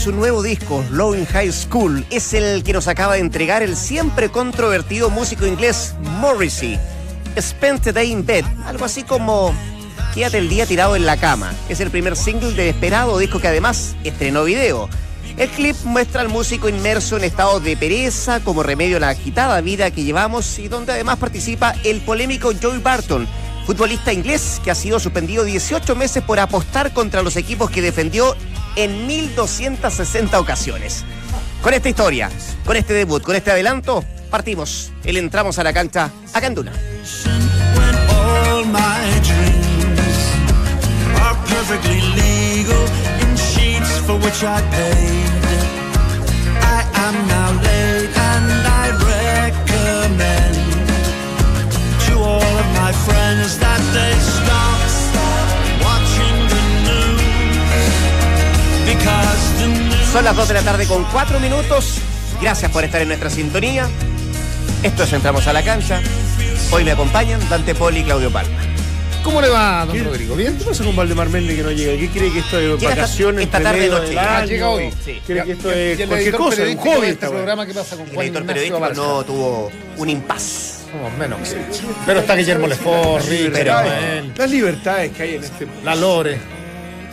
su nuevo disco, Low in High School, es el que nos acaba de entregar el siempre controvertido músico inglés Morrissey. Spent the Day in Bed, algo así como Quédate el día tirado en la cama. Es el primer single del esperado disco que además estrenó video. El clip muestra al músico inmerso en estado de pereza como remedio a la agitada vida que llevamos y donde además participa el polémico Joey Barton, futbolista inglés que ha sido suspendido 18 meses por apostar contra los equipos que defendió en 1260 ocasiones. Con esta historia, con este debut, con este adelanto, partimos. El entramos a la cancha acá en Duna. when all my dreams are perfectly legal in sheets for which I paid. I am now late and I recommend to all of my friends that they stop Son las 2 de la tarde con 4 minutos. Gracias por estar en nuestra sintonía. Esto es Entramos a la cancha. Hoy me acompañan Dante Poli y Claudio Palma. ¿Cómo le va, don ¿Qué- Rodrigo? ¿Bien? ¿Qué pasa con Valdemar Méndez que no llega? ¿Qué cree que esto es Llega esta- vacaciones? esta entre tarde noche. Ah, llega hoy. Sí. ¿Cree que esto es el cualquier cosa? Un hobby esta este programa que pasa con El Juan editor Ignacio periodístico Barca. no tuvo un impas. Menos. Pero está Guillermo Lefort, River, Las libertades que hay en este... la Lore,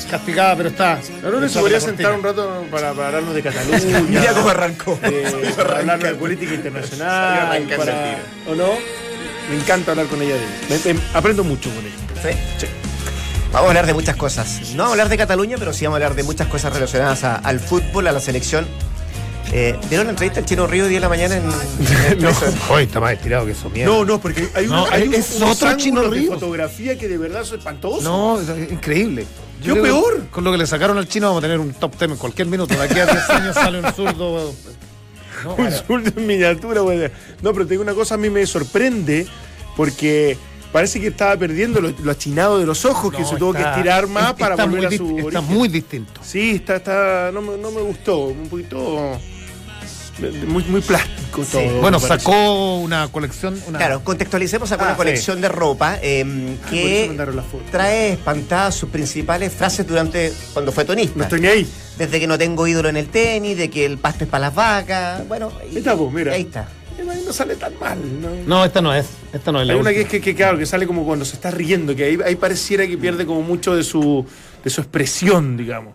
castigada, pero está. Uno se podría sentar un rato para, para hablarnos de Cataluña. Mira cómo arrancó. de- para hablarnos de política internacional. Para-. ¿O no? Me encanta hablar con ella de él. Me- me- aprendo mucho con ella. Sí. Vamos a hablar de muchas cosas. No vamos a hablar de Cataluña, pero sí vamos a hablar de muchas cosas relacionadas a- al fútbol, a la selección. Eh, ¿Vieron la entrevista al Chino Río hoy día de la mañana en, en No. Hoy está más estirado que eso, mierda. No, no, porque hay, No, una, hay es unos otro Chino ángulos de fotografía que de verdad son espantosos. No, es increíble. ¿Qué creo que peor? Con lo que le sacaron al chino vamos a tener un top 10 en cualquier minuto. De aquí a 10 años sale un zurdo. No, Un zurdo en miniatura, güey. No, pero te digo una cosa, a mí me sorprende porque parece que estaba perdiendo lo, lo achinado de los ojos, que se tuvo que está- estirar más está para volver a su Está origen. muy distinto. Sí, está, está, no, me- no me gustó, un poquito muy, muy plástico todo. Bueno, sacó una colección. Una, Claro, contextualicemos Ah, una sí. colección de ropa eh, que trae espantadas sus principales frases durante cuando fue tonista. No estoy ni ahí. Desde que no tengo ídolo en el tenis, de que el pasto es para las vacas. Bueno, y- Ahí está, pues, mira. Ahí está. Ahí No sale tan mal, ¿no? No, esta no es. Esta no es la Hay una que, que, que, claro, que sale como cuando se está riendo, que ahí, ahí pareciera que pierde como mucho de su, de su expresión, digamos.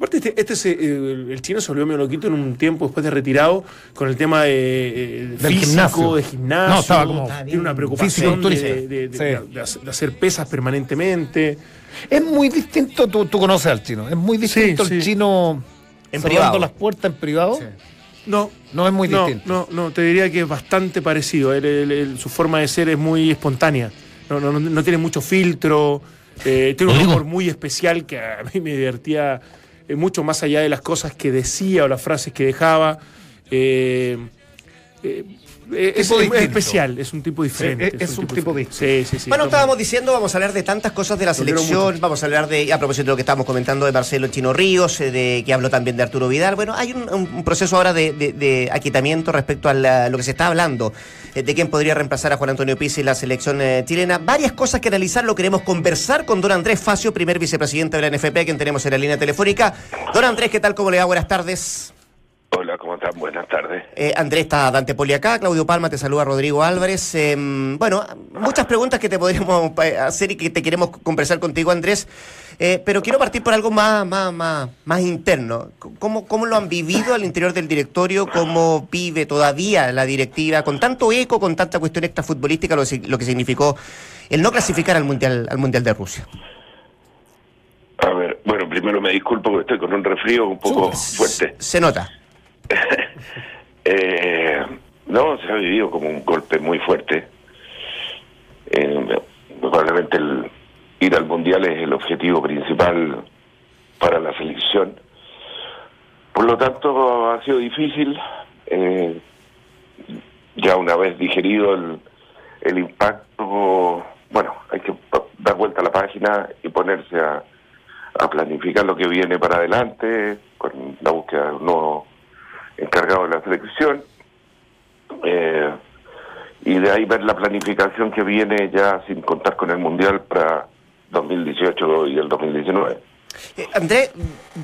Aparte, este, este se- eh, el chino se volvió medio loquito en un tiempo después de retirado con el tema de, eh, Del físico, gimnasio. de gimnasio. No, estaba como Tiene una preocupación de, de- de- Sí. de- de hacer- de hacer pesas permanentemente. Es muy distinto, tú, tú conoces al chino, es muy distinto Sí, el sí. chino En privado. las puertas en privado. No, No es muy no, distinto. No, no, te diría que es bastante parecido. Él- él- él- su forma de ser es muy espontánea. No, no, no, no tiene mucho filtro. eh, tiene un humor muy especial que a mí me divertía eh, mucho más allá de las cosas que decía o las frases que dejaba. Eh, eh, eh, es, Tipo es distinto. especial, es un tipo diferente. Es- es un tipo diferente. Sí, sí, sí. Bueno, No, estábamos diciendo, vamos a hablar de tantas cosas de la selección, vamos a hablar de, a propósito de lo que estábamos comentando de Marcelo Chino Ríos, eh, de que habló también de Arturo Vidal. Bueno, hay un, proceso ahora de, de- de aquietamiento respecto a la- lo que se está hablando, eh, de quién podría reemplazar a Juan Antonio Pizzi en la selección eh, chilena. Varias cosas que analizar, lo queremos conversar con don Andrés Facio, primer vicepresidente de la NFP, quien tenemos en la línea telefónica. Don Andrés, ¿qué tal? ¿Cómo le va? Buenas tardes. Hola, ¿cómo están? Buenas tardes. Eh, Andrés está Dante Poli acá, Claudio Palma te saluda Rodrigo Álvarez. Eh, bueno, muchas preguntas que te podríamos eh, hacer y que te queremos conversar contigo, Andrés. Eh, pero quiero partir por algo más, más, más, más interno. ¿Cómo, ¿Cómo lo han vivido al interior del directorio? ¿Cómo vive todavía la directiva con tanto eco, con tanta cuestión extrafutbolística, lo, lo que significó el no clasificar al Mundial, al mundial de Rusia? A ver, bueno, primero me disculpo porque estoy con un resfrío un poco fuerte. Se nota. Eh, no, se ha vivido como un golpe muy fuerte. Eh, probablemente el ir al mundial es el objetivo principal para la selección. Por lo tanto, ha sido difícil. eh, ya una vez digerido el, el impacto, bueno, hay que dar vuelta a la página y ponerse a, a planificar lo que viene para adelante con la búsqueda de un nuevo encargado de la selección. Eh, y de ahí ver la planificación que viene ya sin contar con el Mundial para 2018 y el 2019. Eh, Andrés,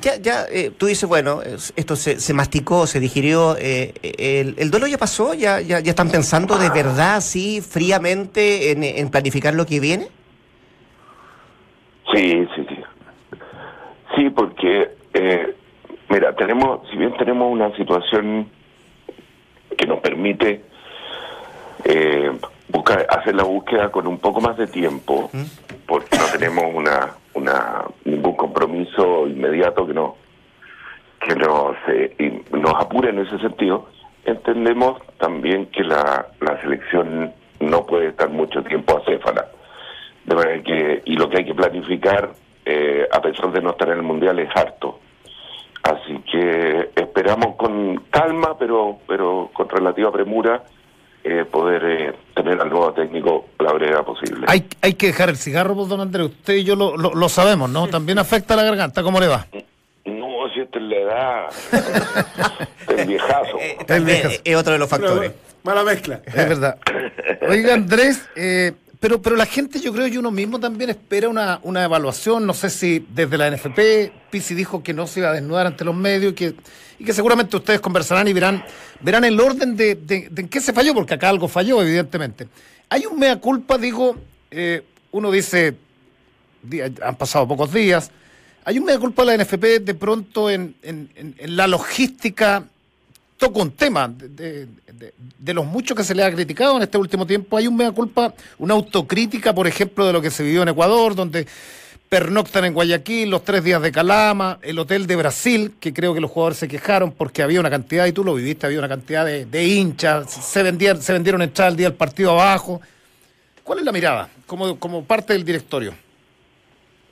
ya, ya eh, tú dices, bueno, es- esto se, se masticó, se digirió, eh, el, el duelo ya pasó, ya, ya, ya están pensando de verdad, así, fríamente, en, en planificar lo que viene. Sí, sí, sí. Sí, porque, eh, mira, tenemos, si bien tenemos una situación que nos permite buscar, hacer la búsqueda con un poco más de tiempo, porque no tenemos una, una ningún compromiso inmediato que no que nos eh, y nos apure en ese sentido. Entendemos también que la, la selección no puede estar mucho tiempo acéfala. De manera que, y lo que hay que planificar, eh, a pesar de no estar en el mundial, es harto. Así que esperamos con calma, pero pero con relativa premura, eh, poder eh, tener al nuevo técnico la brevedad posible. Hay, hay que dejar el cigarro, pues, don Andrés. Usted y yo lo, lo, lo sabemos, ¿no? También afecta a la garganta. ¿Cómo le va? No, si esta es la edad, el viejazo. Eh, también viejas. es otro de los factores. Mala mezcla. Es verdad. Oiga, Andrés, eh, pero, pero la gente, yo creo, y uno mismo también espera una, una evaluación. No sé si desde la NFP, Pisi dijo que no se iba a desnudar ante los medios y que, que seguramente ustedes conversarán y verán, verán el orden de, de- en qué se falló, porque acá algo falló, evidentemente. Hay un mea culpa, digo, eh, uno dice, di- han pasado pocos días. Hay un mea culpa de la NFP de pronto en- en la logística toco un tema de los muchos que se le ha criticado en este último tiempo. Hay un mea culpa, una autocrítica, por ejemplo, de lo que se vivió en Ecuador, donde pernoctan en Guayaquil, los tres días de Calama, el hotel de Brasil, que creo que los jugadores se quejaron porque había una cantidad, y tú lo viviste, había una cantidad de, de hinchas, se vendieron, se vendieron entradas el día del partido abajo. ¿Cuál es la mirada como, como parte del directorio?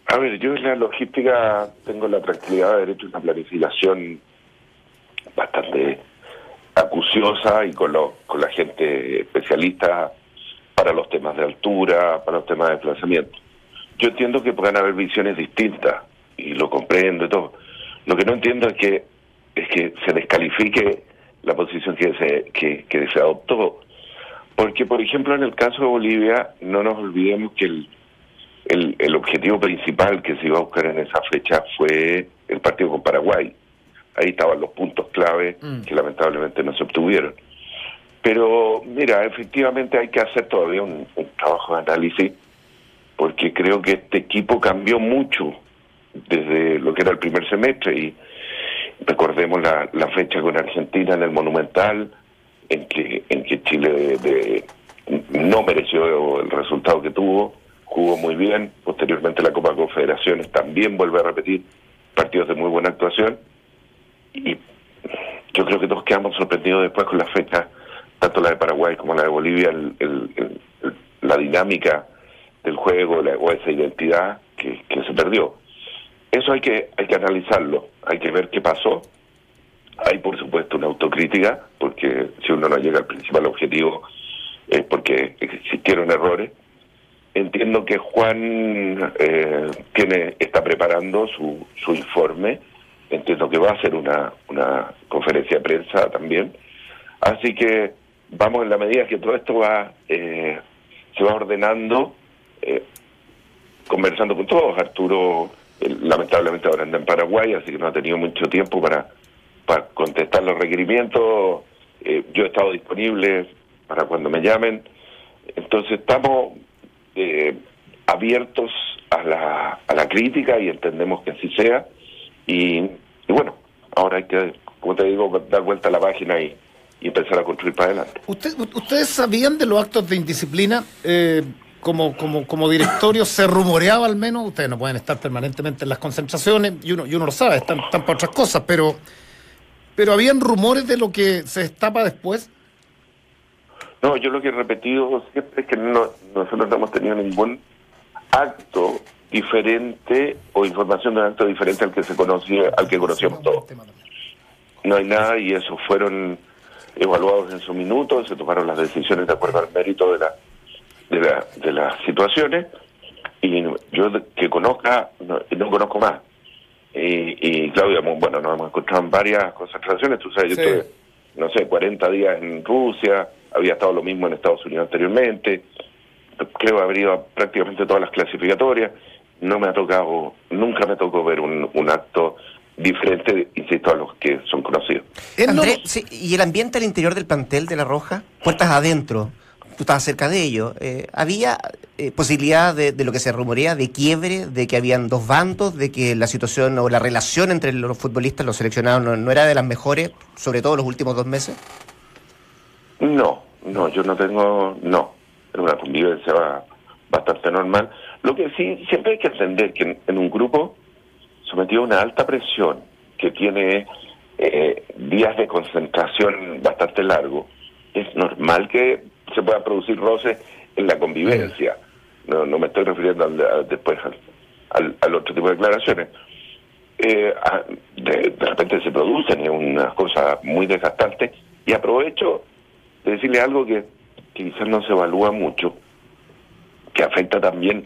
A ver, yo en la logística tengo la tranquilidad de haber hecho una planificación bastante acuciosa y con, lo- con la gente especialista para los temas de altura, para los temas de desplazamiento. Yo entiendo que puedan haber visiones distintas y lo comprendo y todo. Lo que no entiendo es que es que se descalifique la posición que se que, que se adoptó, porque por ejemplo en el caso de Bolivia no nos olvidemos que el el, el objetivo principal que se iba a buscar en esa fecha fue el partido con Paraguay. Ahí estaban los puntos clave que lamentablemente no se obtuvieron. Pero mira, efectivamente hay que hacer todavía un, un trabajo de análisis porque creo que este equipo cambió mucho desde lo que era el primer semestre y recordemos la, la fecha con Argentina en el Monumental en que en que Chile de- de- no mereció el resultado que tuvo jugó muy bien posteriormente la Copa Confederaciones también vuelve a repetir partidos de muy buena actuación y yo creo que todos quedamos sorprendidos después con la fecha tanto la de Paraguay como la de Bolivia el- el- el- la dinámica del juego la- o esa identidad que, que se perdió. Eso hay que hay que analizarlo hay que ver qué pasó. Hay por supuesto una autocrítica porque si uno no llega al principal objetivo es porque existieron errores. Entiendo que Juan eh, tiene está preparando su, su informe entiendo que va a hacer una, una conferencia de prensa también. Así que vamos en la medida que todo esto va eh, se va ordenando eh, conversando con todos. Arturo eh, lamentablemente ahora anda en Paraguay así que no ha tenido mucho tiempo para para contestar los requerimientos. Eh, yo he estado disponible para cuando me llamen. Entonces estamos eh, abiertos a la, a la crítica y entendemos que así sea. Y, y bueno, ahora hay que, como te digo, dar vuelta a la página y, y empezar a construir para adelante. ¿Usted- ¿Ustedes sabían de los actos de indisciplina? Eh, como, como, como directorio se rumoreaba al menos, ustedes no pueden estar permanentemente en las concentraciones, y uno, y uno lo sabe, están, están para otras cosas, pero, pero habían rumores de lo que se destapa después. No, yo lo que he repetido siempre es que no, nosotros no hemos tenido ningún acto diferente o información de un acto diferente al que se conocía, al que conocíamos todos. no hay nada y esos fueron evaluados en su minuto, se tomaron las decisiones de acuerdo al mérito de la de, la, de las situaciones y yo que conozca no, no conozco más y, y Claudia bueno nos hemos encontrado en varias concentraciones tú sabes yo Sí. estuve no sé 40 días en Rusia había estado lo mismo en Estados Unidos anteriormente, creo que habría prácticamente todas las clasificatorias, no me ha tocado, nunca me tocó ver un, un acto diferente, insisto, a los que son conocidos. No, Andrés, sí, ¿y el ambiente al interior del plantel de La Roja? Puertas adentro, tú estabas cerca de ello. eh, ¿Había eh, posibilidad de, de lo que se rumorea, de quiebre, de que habían dos bandos, de que la situación o la relación entre los futbolistas, los seleccionados, no, no era de las mejores, sobre todo los últimos dos meses? No, no, yo no tengo, no, es una convivencia ba- bastante normal. Lo que sí, siempre hay que entender que en, en un grupo sometido a una alta presión, que tiene eh, días de concentración bastante largos, es normal que se pueda producir roces en la convivencia. No, no me estoy refiriendo al, a- después al, al, al otro tipo de declaraciones. Eh, a- de, de repente se producen es una cosa muy desgastante y aprovecho de decirle algo que, que quizás no se evalúa mucho, que afecta también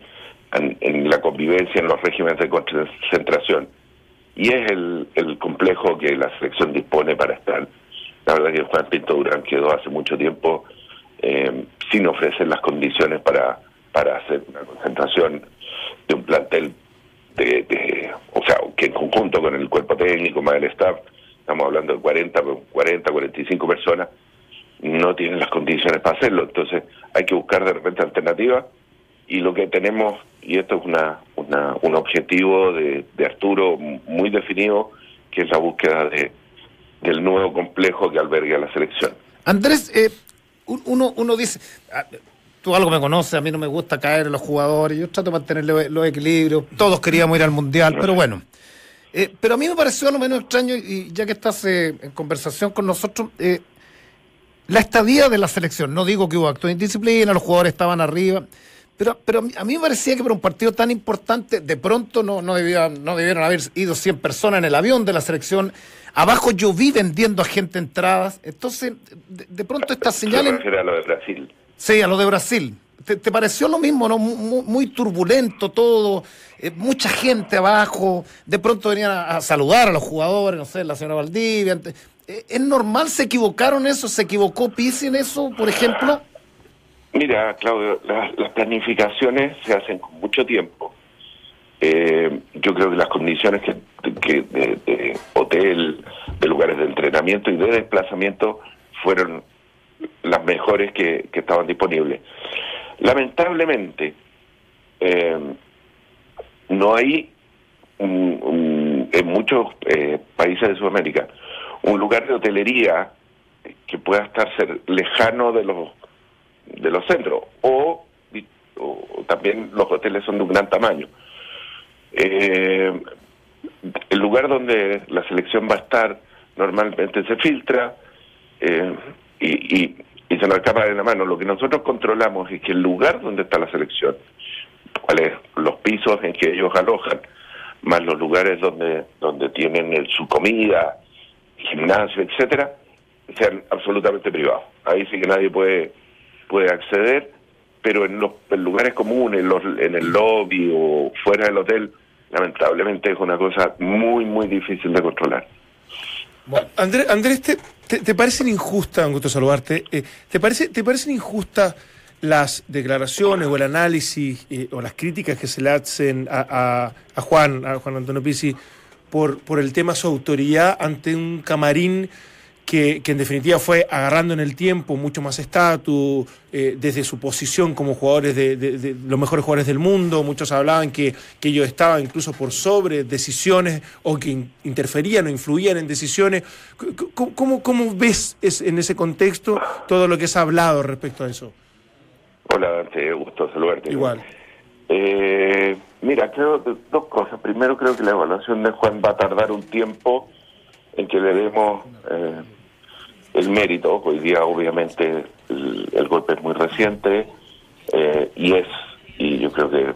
en, en la convivencia en los regímenes de concentración, y es el, el complejo que la selección dispone para estar. La verdad que Juan Pinto Durán quedó hace mucho tiempo eh, sin ofrecer las condiciones para, para hacer una concentración de un plantel de, o sea, que en conjunto con el cuerpo técnico, más el staff, estamos hablando de 40, 40, 45 personas, no tienen las condiciones para hacerlo. Entonces hay que buscar de repente alternativas y lo que tenemos, y esto es una, una un objetivo de, de Arturo muy definido, que es la búsqueda de del nuevo complejo que alberga la selección. Andrés, eh, un- uno, uno dice, ah, tú algo me conoces, a mí no me gusta caer en los jugadores, yo trato de mantener los, los equilibrios, todos queríamos ir al Mundial, pero bueno. Eh, pero a mí me pareció a lo menos extraño, y ya que estás eh, en conversación con nosotros, eh, la estadía de la selección. No digo que hubo acto de indisciplina, los jugadores estaban arriba, pero, pero a mí- me parecía que para un partido tan importante, de pronto no, no, debía- no debieron haber ido 100 personas en el avión de la selección. Abajo yo vi vendiendo a gente entradas. Entonces, de, de pronto estas Se señales... a lo de Brasil. Sí, a lo de Brasil. ¿Te, te pareció lo mismo, no? Mu- mu- Muy, turbulento todo, eh, mucha gente abajo, de pronto venían a, a saludar a los jugadores, no sé, la señora Valdivia. eh, ¿Es normal? ¿Se equivocaron eso? ¿Se equivocó Pizzi en eso, por ejemplo? Mira, Claudio, la- las planificaciones se hacen con mucho tiempo. Eh, yo creo que las condiciones que, de, hotel, de lugares de entrenamiento y de desplazamiento fueron las mejores que, estaban disponibles. Lamentablemente, eh, no hay en muchos eh, países de Sudamérica un lugar de hotelería que pueda estar cer- lejano de los de los centros o, también los hoteles son de un gran tamaño. Eh, el lugar donde la selección va a estar normalmente se filtra eh, y, y, y se nos escapa de la mano. Lo que nosotros controlamos es que el lugar donde está la selección, cuáles los pisos en que ellos alojan, más los lugares donde donde tienen el- su comida, gimnasio, etcétera, sean absolutamente privados. Ahí sí que nadie puede puede acceder, pero en los en lugares comunes, los, en el lobby o fuera del hotel, lamentablemente es una cosa muy, muy difícil de controlar. Andrés, Andrés ¿te, te, te parecen injustas, un gusto saludarte, eh, ¿te, parece, ¿te parecen injustas las declaraciones o el análisis eh, o las críticas que se le hacen a, a, a Juan, a Juan Antonio Pizzi, por, por el tema su autoridad ante un camarín que, que en definitiva fue agarrando en el tiempo mucho más estatus, eh, desde su posición como jugadores de, de- de los mejores jugadores del mundo, muchos hablaban que, que ellos estaban incluso por sobre decisiones o que in- interferían o influían en decisiones. ¿Cómo, cómo, cómo ves es- en ese contexto todo lo que se ha hablado respecto a eso? Hola, Dante, gusto saludarte. Igual. Eh, mira, creo dos cosas. Primero, creo que la evaluación de Juan va a tardar un tiempo en que le demos eh, el mérito. Hoy día, obviamente, el, golpe es muy reciente eh, y es, y yo creo que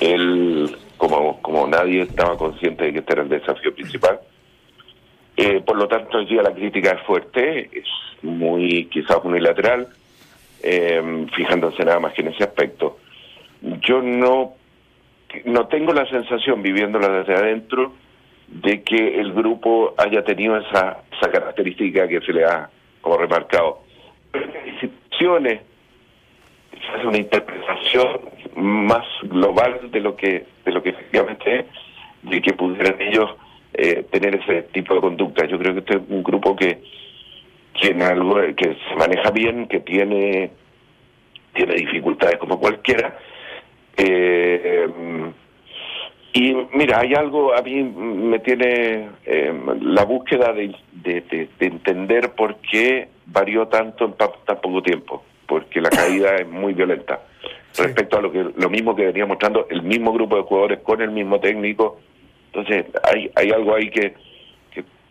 él, como, como nadie, estaba consciente de que este era el desafío principal. Eh, por lo tanto, hoy día la crítica es fuerte, es muy quizás unilateral, eh, fijándose nada más que en ese aspecto. Yo no, no tengo la sensación, viviéndola desde adentro, de que el grupo haya tenido esa, esa característica que se le ha como remarcado. Declaraciones, se hace una interpretación más global de lo que de lo que efectivamente es, de que pudieran ellos eh, tener ese tipo de conducta. Yo creo que este es un grupo que tiene algo que se maneja bien, que tiene tiene dificultades como cualquiera. Eh, y mira, hay algo, a mí me tiene eh, la búsqueda de, de, de, de entender por qué varió tanto en pa- tan poco tiempo, porque la caída es muy violenta. Respecto a lo que lo mismo que venía mostrando el mismo grupo de jugadores con el mismo técnico, entonces hay hay algo ahí que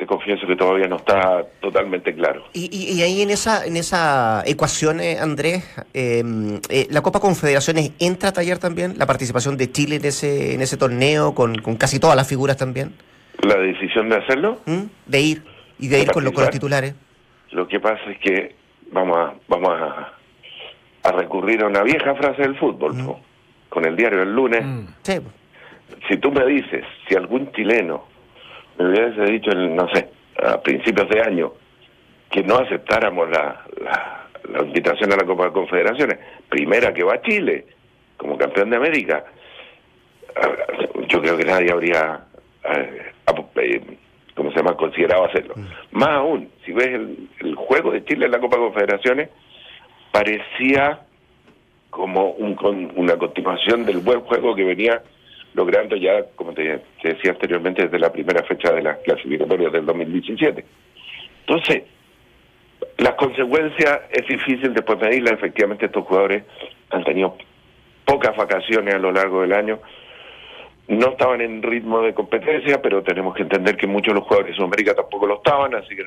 te confieso que todavía no está totalmente claro. Y, y- y ahí en esa en esa ecuación, eh, Andrés, eh, eh, la Copa Confederaciones entra a tallar también la participación de Chile en ese en ese torneo con, con casi todas las figuras también, La decisión de hacerlo, ¿m? de ir y de ir con, lo- con los titulares. Lo que pasa es que vamos a, vamos a, a recurrir a una vieja frase del fútbol, ¿no? con el diario del lunes. Sí, Si tú me dices, si algún chileno me hubiese dicho, en, no sé, a principios de año, que no aceptáramos la, la, la invitación a la Copa de Confederaciones, primera que va a Chile como campeón de América, yo creo que nadie habría, eh, ¿cómo se llama?, considerado hacerlo. Más aún, si ves el, el juego de Chile en la Copa de Confederaciones, parecía como un, una continuación del buen juego que venía logrando ya, como te, decía anteriormente, desde la primera fecha de las clasificatorias del 2017. Entonces, las consecuencias es difícil después medirlas. Efectivamente, estos jugadores han tenido pocas vacaciones a lo largo del año. No estaban en ritmo de competencia, pero tenemos que entender que muchos de los jugadores de Sudamérica tampoco lo estaban, así que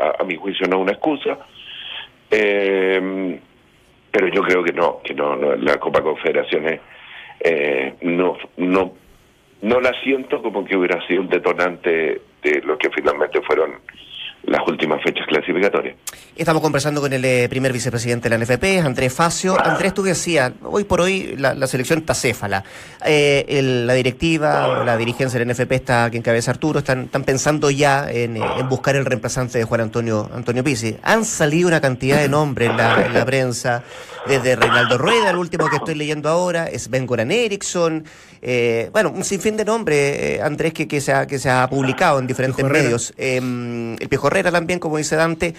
a, a mi juicio no es una excusa. Eh, pero yo creo que no, que no, no, la Copa Confederaciones eh, no, no, no la siento como que hubiera sido un detonante de lo que finalmente fueron las últimas fechas clasificatorias. Estamos conversando con el eh, primer vicepresidente de la NFP, Andrés Facio. Andrés, tú decías, hoy por hoy la, la selección está céfala. Eh, el- la directiva, la dirigencia de la NFP está que encabeza Arturo, están, están pensando ya en, eh, en buscar el reemplazante de Juan Antonio Antonio Pizzi. Han salido una cantidad de nombres en la, en la prensa, desde Reinaldo Rueda, el último que estoy leyendo ahora, Sven Goran Eriksson, eh, bueno, un sinfín de nombres, eh, Andrés, que, que, se ha, que se ha publicado en diferentes medios. Eh, el Piojo Herrera también, como dice Dante. Eh,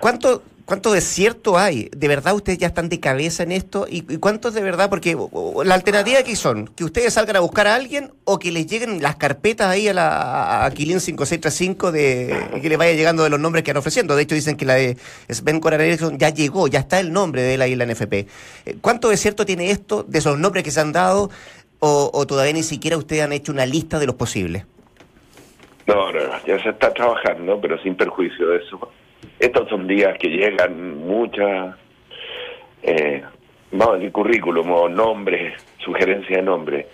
¿Cuánto, ¿Cuánto desierto hay? ¿De verdad ustedes ya están de cabeza en esto? ¿Y, y cuántos de verdad? Porque la alternativa que son, que ustedes salgan a buscar a alguien o que les lleguen las carpetas ahí a la a Quilín 5635 de que les vaya llegando de los nombres que han ofreciendo. De hecho dicen que la de Sven Goran Eriksson ya llegó, ya está el nombre de él ahí la NFP. Eh, ¿Cuánto desierto tiene esto de esos nombres que se han dado o todavía ni siquiera ustedes han hecho una lista de los posibles? No, no, no, ya se está trabajando, pero sin perjuicio de eso. Estos son días que llegan muchas, eh, vamos a decir, currículum o nombres, sugerencias de nombres.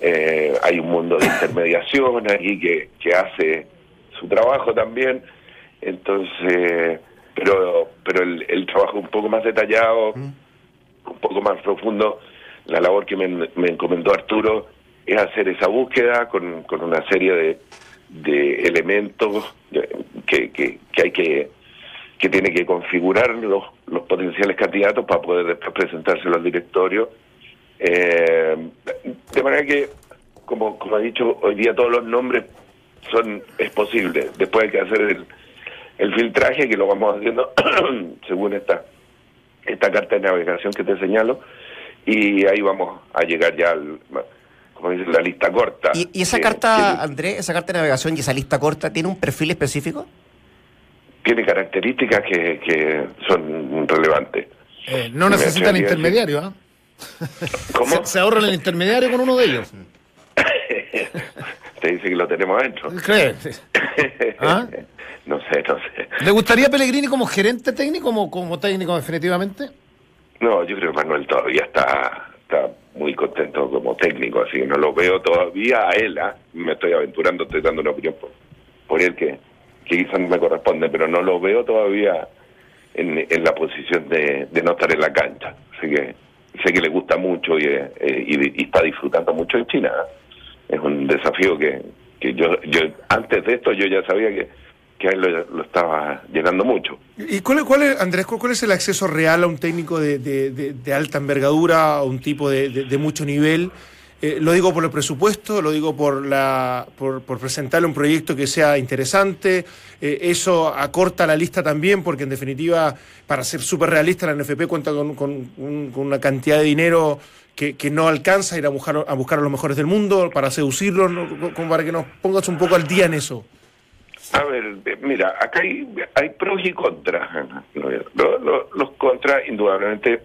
Eh, hay un mundo de intermediación aquí que, que hace su trabajo también. Entonces, pero pero el, el trabajo un poco más detallado, un poco más profundo, la labor que me, me encomendó Arturo es hacer esa búsqueda con, con una serie de, de elementos que, que, que hay que que tiene que configurar los, los potenciales candidatos para poder después presentárselo al directorio. Eh, de manera que, como, como he dicho, hoy día todos los nombres son es posible. Después hay que hacer el, el filtraje, que lo vamos haciendo según esta, esta carta de navegación que te señalo, y ahí vamos a llegar ya al, como dice, la lista corta. ¿Y, y esa que- carta, que Andrés, esa carta de navegación y esa lista corta, tiene un perfil específico? tiene características que, que son relevantes. Eh, no necesitan intermediario, ¿ah? ¿Cómo? Se, se ahorran el intermediario con uno de ellos. Te dice que lo tenemos adentro. ¿Crees? ¿Ah? No sé, no sé. ¿Le gustaría Pellegrini como gerente técnico como, como técnico definitivamente? No, yo creo que Manuel todavía está, está muy contento como técnico, así que no lo veo todavía a él. ¿ah? Me estoy aventurando, estoy dando una opinión por, por él que, quizás no me corresponde, pero no lo veo todavía en, en la posición de, de no estar en la cancha. Así que sé que le gusta mucho y, eh, y, y está disfrutando mucho en China. ¿ah? Es un desafío que, que yo, yo antes de esto yo ya sabía que que a él lo, estaba llenando mucho. ¿Y cuál, cuál es, Andrés, cuál, es el acceso real a un técnico de, alta envergadura, a un tipo de, mucho nivel? Eh, lo digo por el presupuesto, lo digo por, la, por, por presentarle un proyecto que sea interesante. eh, eso acorta la lista también, porque en definitiva, para ser súper realista, la NFP cuenta con, con un- con una cantidad de dinero que, no alcanza a ir a buscar, a buscar a los mejores del mundo, para seducirlos, como para que nos pongas un poco al día en eso. A ver, eh, mira, acá hay, hay pros y contras. ¿no? Lo- lo- los contras, indudablemente,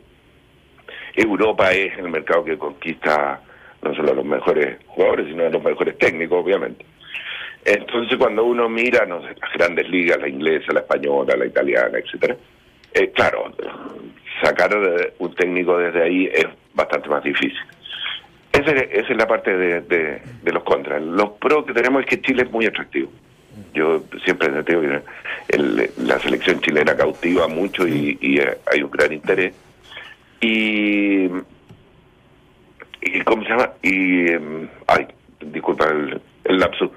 Europa es el mercado que conquista no solo a los mejores jugadores, sino a los mejores técnicos, obviamente. Entonces, cuando uno mira, no sé, las grandes ligas, la inglesa, la española, la italiana, etcétera, eh, claro, sacar eh, un técnico desde ahí es bastante más difícil. Esa es, esa es la parte de- de los contras. Los pros que tenemos es que Chile es muy atractivo. Yo siempre te digo que la selección chilena cautiva mucho y, eh, hay un gran interés. Y, y ¿cómo se llama? Y, em, ay, disculpa el, el lapsus.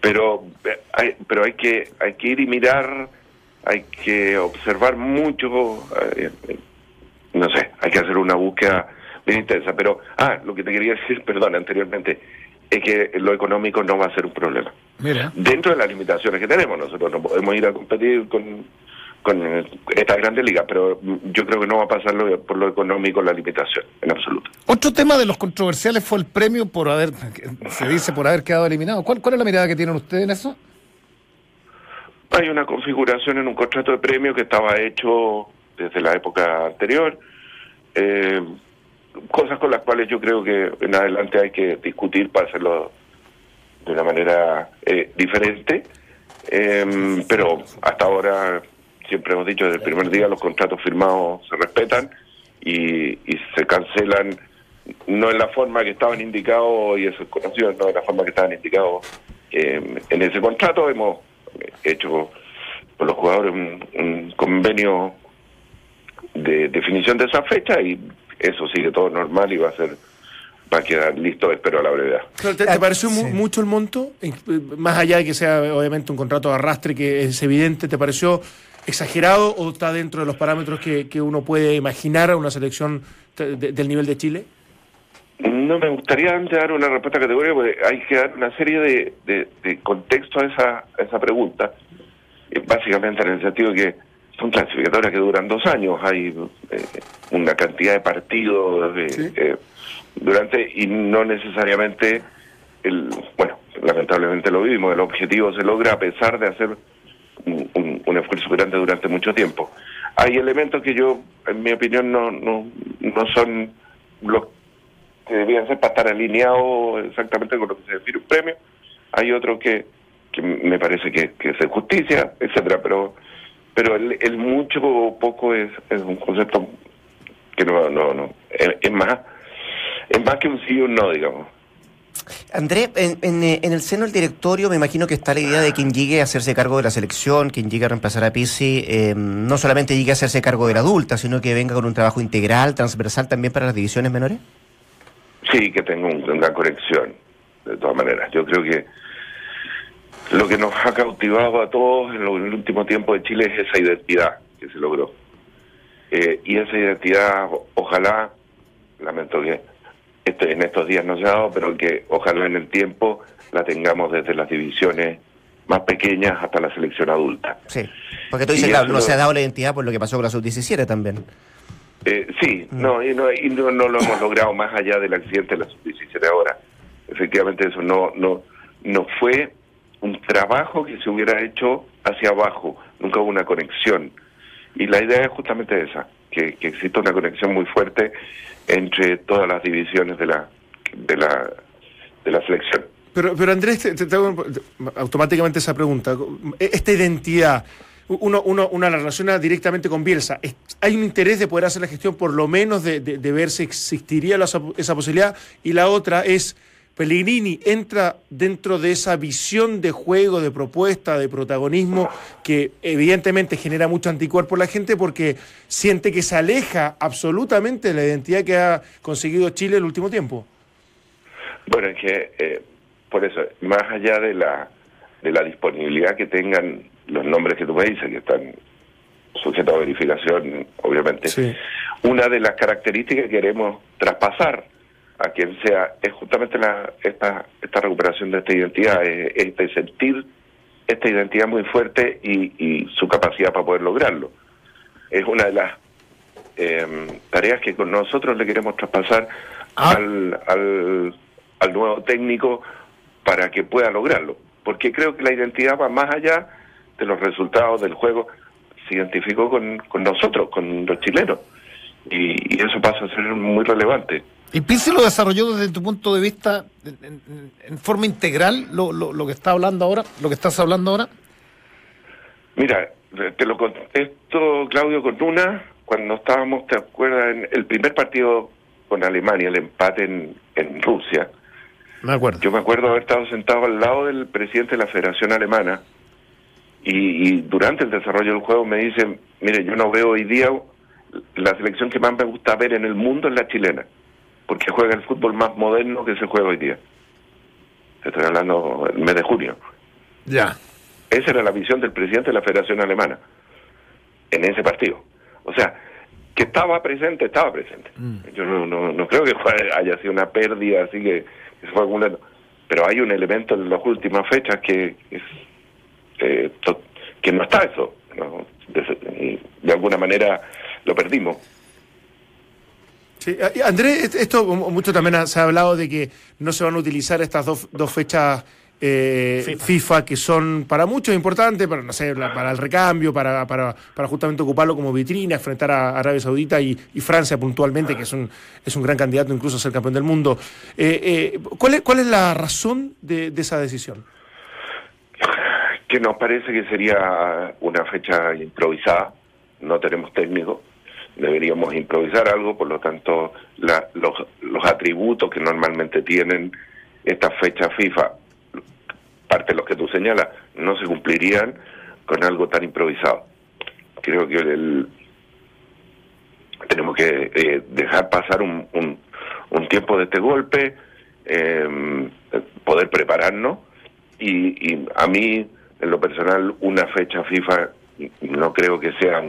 Pero eh, hay, pero hay que hay que ir y mirar, hay que observar mucho, eh, no sé, hay que hacer una búsqueda bien intensa. Pero, ah, lo que te quería decir, perdón, anteriormente, es que lo económico no va a ser un problema. Mira. Dentro de las limitaciones que tenemos, nosotros no podemos ir a competir con, con eh, esta grande liga, pero yo creo que no va a pasar lo- por lo económico la limitación, en absoluto. Otro tema de los controversiales fue el premio por haber, se dice por haber quedado eliminado. ¿Cuál, cuál es la mirada que tienen ustedes en eso? Hay una configuración en un contrato de premio que estaba hecho desde la época anterior, eh, cosas con las cuales yo creo que en adelante hay que discutir para hacerlo de una manera eh, diferente, Eh, pero hasta ahora siempre hemos dicho desde el primer día los contratos firmados se respetan y, y se cancelan no en la forma que estaban indicados y eso es conocido, no en la forma que estaban indicados eh, en ese contrato. Hemos hecho con los jugadores un, un convenio de definición de esa fecha y eso sigue todo normal y va a ser va a quedar listo, espero a la brevedad. Pero, ¿Te, te Ah, pareció mu- mucho el monto? Eh, Más allá de que sea obviamente un contrato de arrastre que es evidente, ¿te pareció exagerado o está dentro de los parámetros que, que uno puede imaginar a una selección de- del nivel de Chile? No me gustaría antes dar una respuesta categórica porque hay que dar una serie de, de, de contexto a esa, a esa pregunta. Eh, básicamente en el sentido que son clasificatorias que duran dos años, hay eh, una cantidad de partidos eh, eh, durante y no necesariamente el bueno lamentablemente lo vimos el objetivo se logra a pesar de hacer un, un- un esfuerzo grande durante mucho tiempo. Hay elementos que yo en mi opinión no no no son los que debían ser para estar alineados exactamente con lo que se define un premio. Hay otros que, que me parece que, que es justicia etcétera pero pero el, el mucho o poco es, es un concepto que no no no es, es más es más que un sí y un no digamos Andrés, en, en, eh, en el seno del directorio me imagino que está la idea de quien llegue a hacerse cargo de la selección, quien llegue a reemplazar a Pizzi, eh, no solamente llegue a hacerse cargo de la adulta, sino que venga con un trabajo integral, transversal también para las divisiones menores. Sí, que tengo un- una conexión, de todas maneras. Yo creo que lo que nos ha cautivado a todos en, lo- en el último tiempo de Chile es esa identidad que se logró. Eh, y esa identidad, ojalá, lamento que este, en estos días no se ha dado, pero que ojalá en el tiempo la tengamos desde las divisiones más pequeñas hasta la selección adulta. Sí. Porque tú dices, claro, no lo- se ha dado la identidad por lo que pasó con la sub-17 también. Eh, sí, no, y, no, y no, no lo hemos logrado más allá del accidente de la sub-17 ahora. Efectivamente, eso no, no, no fue un trabajo que se hubiera hecho hacia abajo, nunca hubo una conexión. Y la idea es justamente esa, que, que exista una conexión muy fuerte entre todas las divisiones de la, de la, de la selección. Pero, pero Andrés, te, te- hago automáticamente esa pregunta. Esta identidad, uno, uno, una la relaciona directamente con Bielsa. ¿Hay un interés de poder hacer la gestión, por lo menos de, de- de ver si existiría la- esa posibilidad? Y la otra es, Pellegrini entra dentro de esa visión de juego, de propuesta, de protagonismo, que evidentemente genera mucho anticuerpo en la gente porque siente que se aleja absolutamente de la identidad que ha conseguido Chile el último tiempo. Bueno, es que eh, por eso, más allá de la, de la disponibilidad que tengan los nombres que tú me dices, que están sujetos a verificación, obviamente, Sí. una de las características que queremos traspasar a quien sea es justamente la, esta, esta recuperación de esta identidad, es, es de sentir esta identidad muy fuerte y, y su capacidad para poder lograrlo. Es una de las eh, tareas que con nosotros le queremos traspasar Ah. al, al, al nuevo técnico para que pueda lograrlo. Porque creo que la identidad va más allá de los resultados del juego. Se identificó con, con nosotros, con los chilenos. Y, y eso pasa a ser muy relevante. ¿Y Pizzi lo desarrolló desde tu punto de vista en, en- en forma integral lo, lo, lo que está hablando ahora, lo que estás hablando ahora? Mira, te lo contesto, Claudio, con una, cuando estábamos, ¿te acuerdas? En el primer partido con Alemania, el empate en, en Rusia. Me acuerdo. Yo me acuerdo haber estado sentado al lado del presidente de la Federación Alemana y, y durante el desarrollo del juego me dicen, mire, yo no veo hoy día la selección que más me gusta ver en el mundo es la chilena, porque juega el fútbol más moderno que se juega hoy día. Estoy hablando el mes de junio. Ya. Esa era la visión del presidente de la Federación Alemana en ese partido. O sea, que estaba presente, estaba presente. Yo no, no, no creo que haya sido una pérdida así que, se fue acumulando. Pero hay un elemento en las últimas fechas que es, eh, to- que no está eso. ¿no? De alguna manera lo perdimos. Sí, eh, Andrés, esto mu- mucho también se ha hablado de que no se van a utilizar estas dos, dos fechas eh, FIFA. FIFA. que son para muchos importantes, para, no sé, para el recambio, para, para, para justamente ocuparlo como vitrina, enfrentar a Arabia Saudita y, y Francia puntualmente, que es un, es un gran candidato incluso a ser campeón del mundo. Eh, eh, ¿cuál, es, ¿Cuál es la razón de, de esa decisión? que nos parece que sería una fecha improvisada, no tenemos técnico, deberíamos improvisar algo, por lo tanto la- los, los atributos que normalmente tienen estas fechas FIFA, parte de los que tú señalas, no se cumplirían con algo tan improvisado. Creo que el- tenemos que eh, dejar pasar un, un, un tiempo de este golpe, eh, poder prepararnos y, y a mí, en lo personal, una fecha FIFA no creo que sea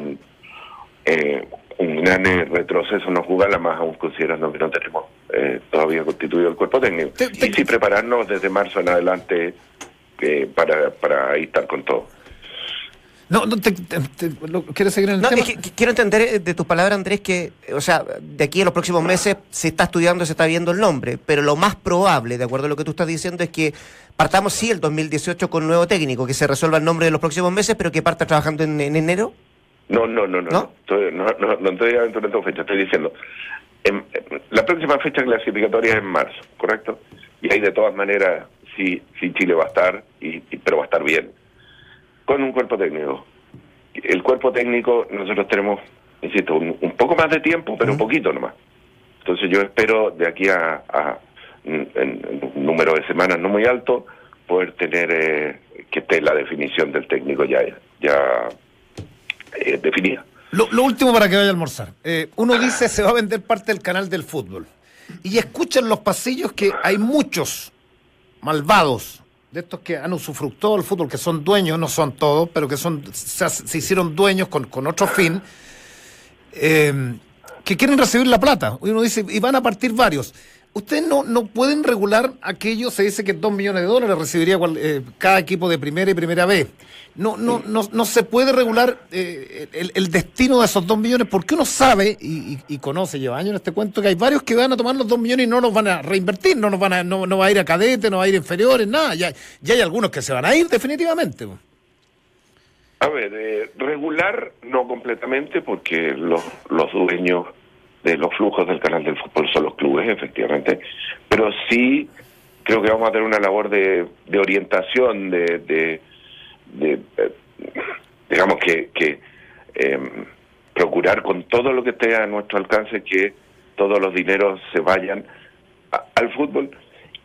eh, un gran retroceso no jugarla, más aún considerando que no tenemos eh, todavía constituido el cuerpo técnico. Te- te- Y sí prepararnos desde marzo en adelante eh, para, para ahí estar con todo. No, no te, te- te- lo- ¿Quieres seguir en el No, tema? es que- quiero entender eh, de tus palabras, Andrés, que, o sea, de aquí a los próximos meses se está estudiando, se está viendo el nombre, pero lo más probable, de acuerdo a lo que tú estás diciendo, es que partamos sí el 2018 con nuevo técnico, que se resuelva el nombre de los próximos meses, pero que parta trabajando en, en enero. No, no, no, no. ¿No? No, Estoy- no, no, estoy aventurando fecha, estoy diciendo. en- en- la próxima fecha clasificatoria es en marzo, ¿correcto? Y ahí de todas maneras, sí, sí Chile va a estar, y, y- pero va a estar bien. Con un cuerpo técnico. El cuerpo técnico, nosotros tenemos, insisto, un, un poco más de tiempo, pero un poquito nomás. Entonces yo espero de aquí a, a- en, en un número de semanas no muy alto, poder tener eh, que esté la definición del técnico ya, ya eh, definida. Lo, último para que vaya a almorzar. Eh, uno dice se va a vender parte del canal del fútbol. Y escuchan los pasillos que hay muchos malvados de estos que han usufructado el fútbol, que son dueños, no son todos, pero que son se, se hicieron dueños con, con otro fin, eh, que quieren recibir la plata. Y uno dice, y van a partir varios. Ustedes no, no pueden regular aquello, se dice que dos millones de dólares recibiría cual- eh, cada equipo de primera y primera vez. No, no, no, no se puede regular eh, el, el destino de esos dos millones porque uno sabe y, y- y conoce, lleva años en este cuento, que hay varios que van a tomar los dos millones y no los van a reinvertir, no nos van a, no, no va a ir a cadete, no va a ir a inferiores, nada. Ya, ya hay algunos que se van a ir definitivamente. A ver, eh, regular no completamente porque los, los dueños de los flujos del canal del fútbol son los clubes, efectivamente, pero sí creo que vamos a tener una labor de, de orientación, de, de, de, eh, digamos que, que em, procurar con todo lo que esté a nuestro alcance que todos los dineros se vayan a- al fútbol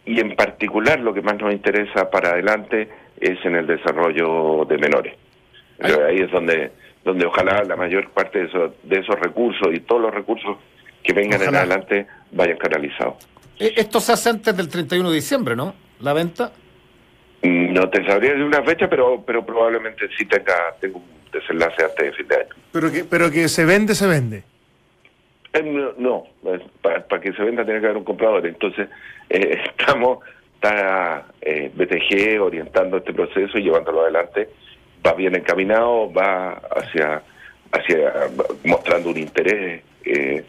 y en particular lo que más nos interesa para adelante es en el desarrollo de menores. Ahí es donde donde ojalá la mayor parte de esos, de esos recursos y todos los recursos que vengan Ojalá. en adelante vayan canalizados. Eh, Esto se hace antes del 31 de diciembre, ¿no? La venta. Mm, No te sabría decir una fecha, pero pero probablemente sí tenga, tenga un desenlace antes de fin de año. Pero que, pero que se vende, se vende. Eh, no, no, para que se venda tiene que haber un comprador. Entonces, eh, estamos, está eh, BTG orientando este proceso y llevándolo adelante. Va bien encaminado, va hacia, hacia mostrando un interés eh,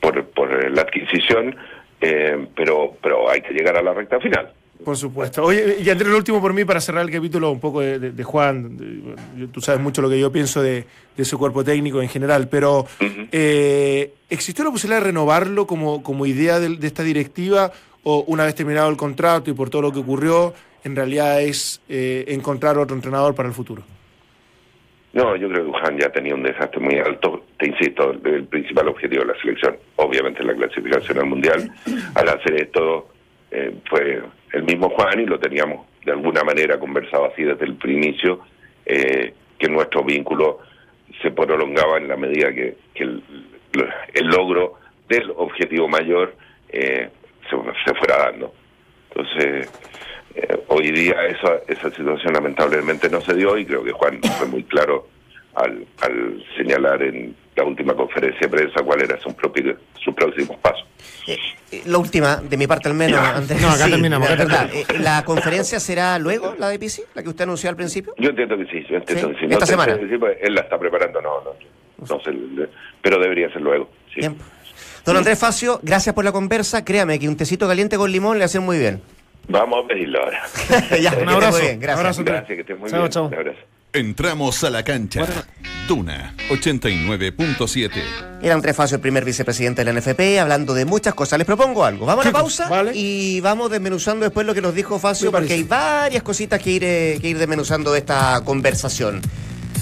por, por la adquisición, eh, pero, pero hay que llegar a la recta final. Por supuesto. Oye, y Andrés, lo último por mí para cerrar el capítulo un poco de, de- de Juan. de- tú sabes mucho lo que yo pienso de, de su cuerpo técnico en general, pero eh, ¿existió la posibilidad de renovarlo como, como idea de, de esta directiva o una vez terminado el contrato y por todo lo que ocurrió, en realidad es eh, encontrar otro entrenador para el futuro? No, yo creo que Juan ya tenía un desastre muy alto. Te insisto, el, principal objetivo de la selección, obviamente la clasificación al Mundial. Al hacer esto eh, fue el mismo Juan y lo teníamos de alguna manera conversado así desde el inicio, eh, que nuestro vínculo se prolongaba en la medida que, que el, el logro del objetivo mayor eh, se, se fuera dando. Entonces, eh, hoy día esa, esa situación lamentablemente no se dio y creo que Juan fue muy claro al, al señalar en la última conferencia de prensa cuál era su propio, sus próximos pasos. Eh, eh, la última, de mi parte al menos. No, acá terminamos, de acá verdad. Eh, ¿La conferencia será luego, la de PC, la que usted anunció al principio? Yo entiendo que sí, yo entiendo Sí, que sí. esta semana. pues, él la está preparando, no, no, no sé, pero debería ser luego. Sí. Bien. Don Andrés Facio, gracias por la conversa. Créame que un tecito caliente con limón le hace muy bien. Vamos a pedirlo ahora. ya, muy abrazo, bien, gracias. abrazo. Gracias, que estés muy bien. Un abrazo. Entramos a la cancha. Duna 89.7. Era Andrés Facio, el primer vicepresidente de la NFP, hablando de muchas cosas. Les propongo algo. Vamos a la pausa Vale. y vamos desmenuzando después lo que nos dijo Facio, porque hay varias cositas que ir, eh, que ir desmenuzando de esta conversación.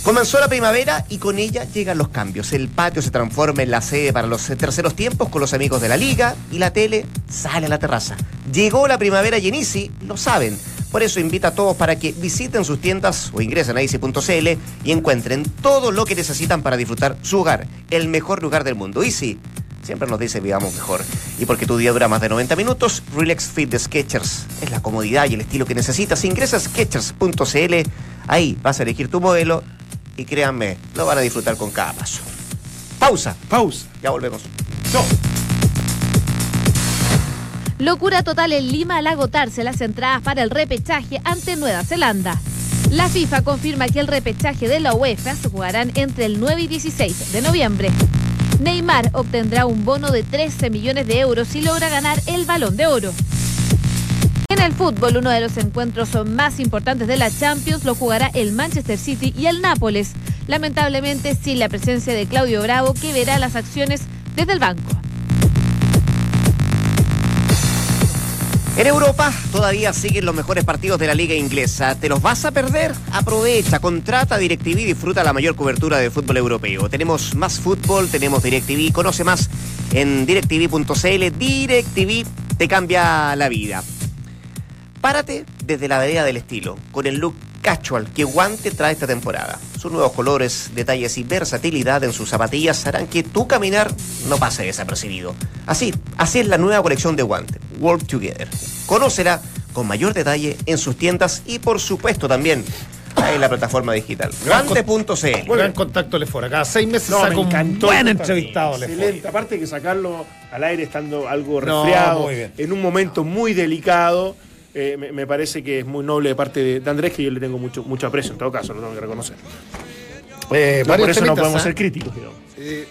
Comenzó la primavera y con ella llegan los cambios. El patio se transforma en la sede para los terceros tiempos con los amigos de la liga y la tele sale a la terraza. Llegó la primavera y en Easy lo saben. Por eso invita a todos para que visiten sus tiendas o ingresen a easy.cl y encuentren todo lo que necesitan para disfrutar su hogar, el mejor lugar del mundo. Easy siempre nos dice vivamos mejor. Y porque tu día dura más de 90 minutos, Relax Fit de Skechers es la comodidad y el estilo que necesitas. Ingresa a skechers.cl, ahí vas a elegir tu modelo y créanme, lo van a disfrutar con cada paso. Pausa, Pausa. ya volvemos. Locura total en Lima al agotarse las entradas para el repechaje ante Nueva Zelanda. La FIFA confirma que el repechaje de la UEFA se jugarán entre el 9 y 16 de noviembre. Neymar obtendrá un bono de 13 millones de euros si logra ganar el balón de oro. En el fútbol, uno de los encuentros más importantes de la Champions lo jugará el Manchester City y el Nápoles, lamentablemente sin la presencia de Claudio Bravo, que verá las acciones desde el banco. En Europa todavía siguen los mejores partidos de la liga inglesa. ¿Te los vas a perder? Aprovecha, contrata DirecTV y disfruta la mayor cobertura de fútbol europeo. Tenemos más fútbol, tenemos DirecTV, conoce más en directv.cl. DirecTV te cambia la vida. Párate desde la vereda del estilo, con el look casual que Guante trae esta temporada. Sus nuevos colores, detalles y versatilidad en sus zapatillas harán que tu caminar no pase desapercibido. Así, así es la nueva colección de Guante, Work Together. Conócela con mayor detalle en sus tiendas y por supuesto también en la plataforma digital. Guante.cl. Gran contacto Lefora. Cada seis meses No, saca me un encantó. buen entrevistado Excelente. Aparte que sacarlo al aire estando algo resfriado, en un momento muy delicado, eh, me, me parece que es muy noble de parte de, de Andrés, que yo le tengo mucho, mucho aprecio, en todo caso, lo tengo que reconocer. Eh, No, por eso no podemos ¿ah? ser críticos, digamos. Eh,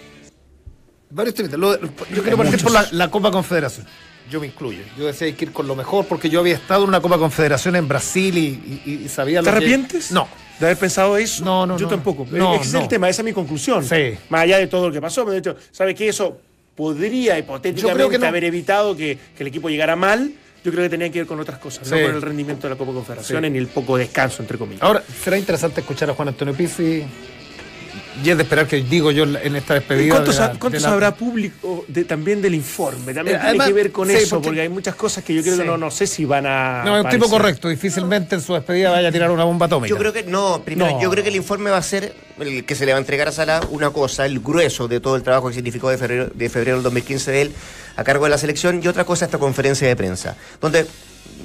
varios temitas. Lo- yo quiero partir por la, la Copa Confederación. Yo me incluyo. Yo decía hay que ir con lo mejor porque yo había estado en una Copa Confederación en Brasil y, y- y sabía ¿Te lo que- arrepientes? No. ¿De haber pensado eso? No, no, Yo no. tampoco. No, Ese es no. el tema, esa es mi conclusión. Sí. Más allá de todo lo que pasó, pero de hecho, ¿sabe qué? Eso podría hipotéticamente haber evitado que, que el equipo llegara mal. Yo creo que tenía que ver con otras cosas, no con el rendimiento de la Copa Confederaciones Sí. ni el poco descanso, entre comillas. Ahora, será interesante escuchar a Juan Antonio Pizzi. Y es de esperar que digo yo en esta despedida. ¿Cuánto, de la- sa- cuánto de la- sabrá público de- también del informe? También Eh, tiene además, que ver con sí, eso, porque- porque, hay muchas cosas que yo creo Sí. que no, no sé si van a. No, es un tipo correcto. Difícilmente en su despedida vaya a tirar una bomba atómica. Yo creo que no, primero, No. yo creo que el informe va a ser el que se le va a entregar a Sala una cosa, el grueso de todo el trabajo que significó de febrero, de febrero del 2015 de él a cargo de la selección y otra cosa esta conferencia de prensa, donde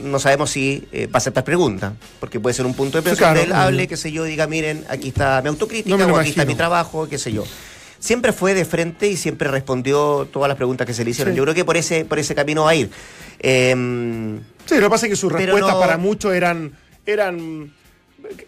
no sabemos si eh, va a aceptar preguntas, porque puede ser un punto de prensa claro, donde él hable, no. qué sé yo, diga, miren, aquí está mi autocrítica, No o aquí está mi trabajo, qué sé yo. Siempre fue de frente y siempre respondió todas las preguntas que se le hicieron. Sí. Yo creo que por ese, por ese camino va a ir. Em, Sí, lo que pasa es que sus respuestas no- para muchos eran, eran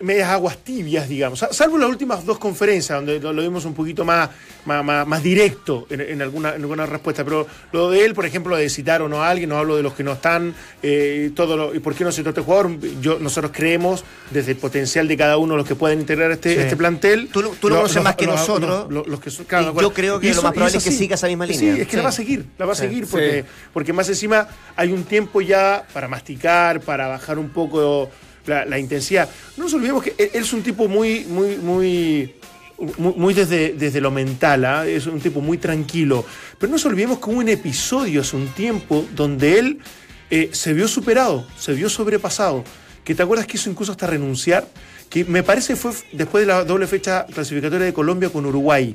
medias aguas tibias, digamos. Sa- Salvo las últimas dos conferencias, donde lo, vimos un poquito más, más, más- más directo en, en alguna, en alguna respuesta. Pero lo de él, por ejemplo, de citar o no a alguien, no hablo de los que no están, eh, todo lo- y por qué no se este jugador. Yo, nosotros creemos, desde el potencial de cada uno de los que pueden integrar este, Sí. este plantel. Tú lo- tú lo conoces más que nosotros. Los, los que son, Y claro, yo creo que lo más probable es que siga esa misma Sí, línea. es que la Sí. va a seguir, la va a Sí. seguir porque, porque más encima hay un tiempo ya para masticar, para bajar un poco la, intensidad. No nos olvidemos que él, es un tipo muy, muy, muy, muy, muy desde, desde lo mental, ¿ah? es un tipo muy tranquilo. Pero no nos olvidemos que hubo un episodio hace un tiempo donde él eh, se vio superado, se vio sobrepasado. Que te acuerdas que hizo incluso hasta renunciar, que me parece fue después de la doble fecha clasificatoria de Colombia con Uruguay.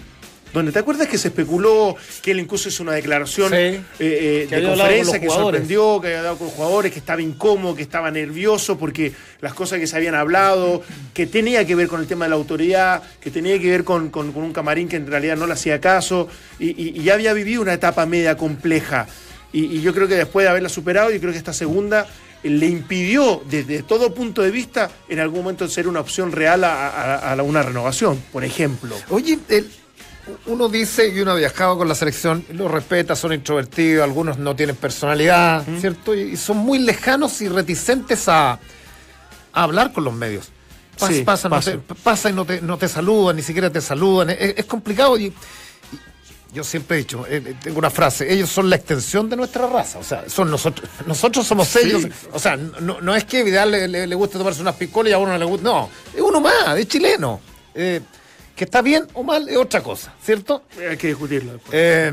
Donde te acuerdas que se especuló que él incluso hizo una declaración Sí. eh, eh, de con conferencia que sorprendió, que había hablado con los jugadores, que estaba incómodo, que estaba nervioso porque las cosas que se habían hablado, que tenía que ver con el tema de la autoridad, que tenía que ver con, con- con un camarín que en realidad no le hacía caso y, y- y ya había vivido una etapa media compleja. Y, y yo creo que después de haberla superado, yo creo que esta segunda le impidió desde todo punto de vista en algún momento ser una opción real a, a- una renovación, por ejemplo. Oye, el- uno dice y uno ha viajado con la selección, y lo respeta, son introvertidos, algunos no tienen personalidad, ¿cierto? Y, son muy lejanos y reticentes a, a hablar con los medios. Pas- Sí, pasa, no pasa. te- pasa y no te, no te saludan, ni siquiera te saludan. Es, es complicado y, y yo siempre he dicho, eh, eh, tengo una frase, ellos son la extensión de nuestra raza, o sea, son nosotros, nosotros somos ellos, o sea, no, no es que Vidal le, le, le guste tomarse unas picolas y a uno no le gusta, no, es uno más, es chileno. Eh, que está bien o mal es otra cosa, ¿cierto? Hay que discutirlo después. Eh,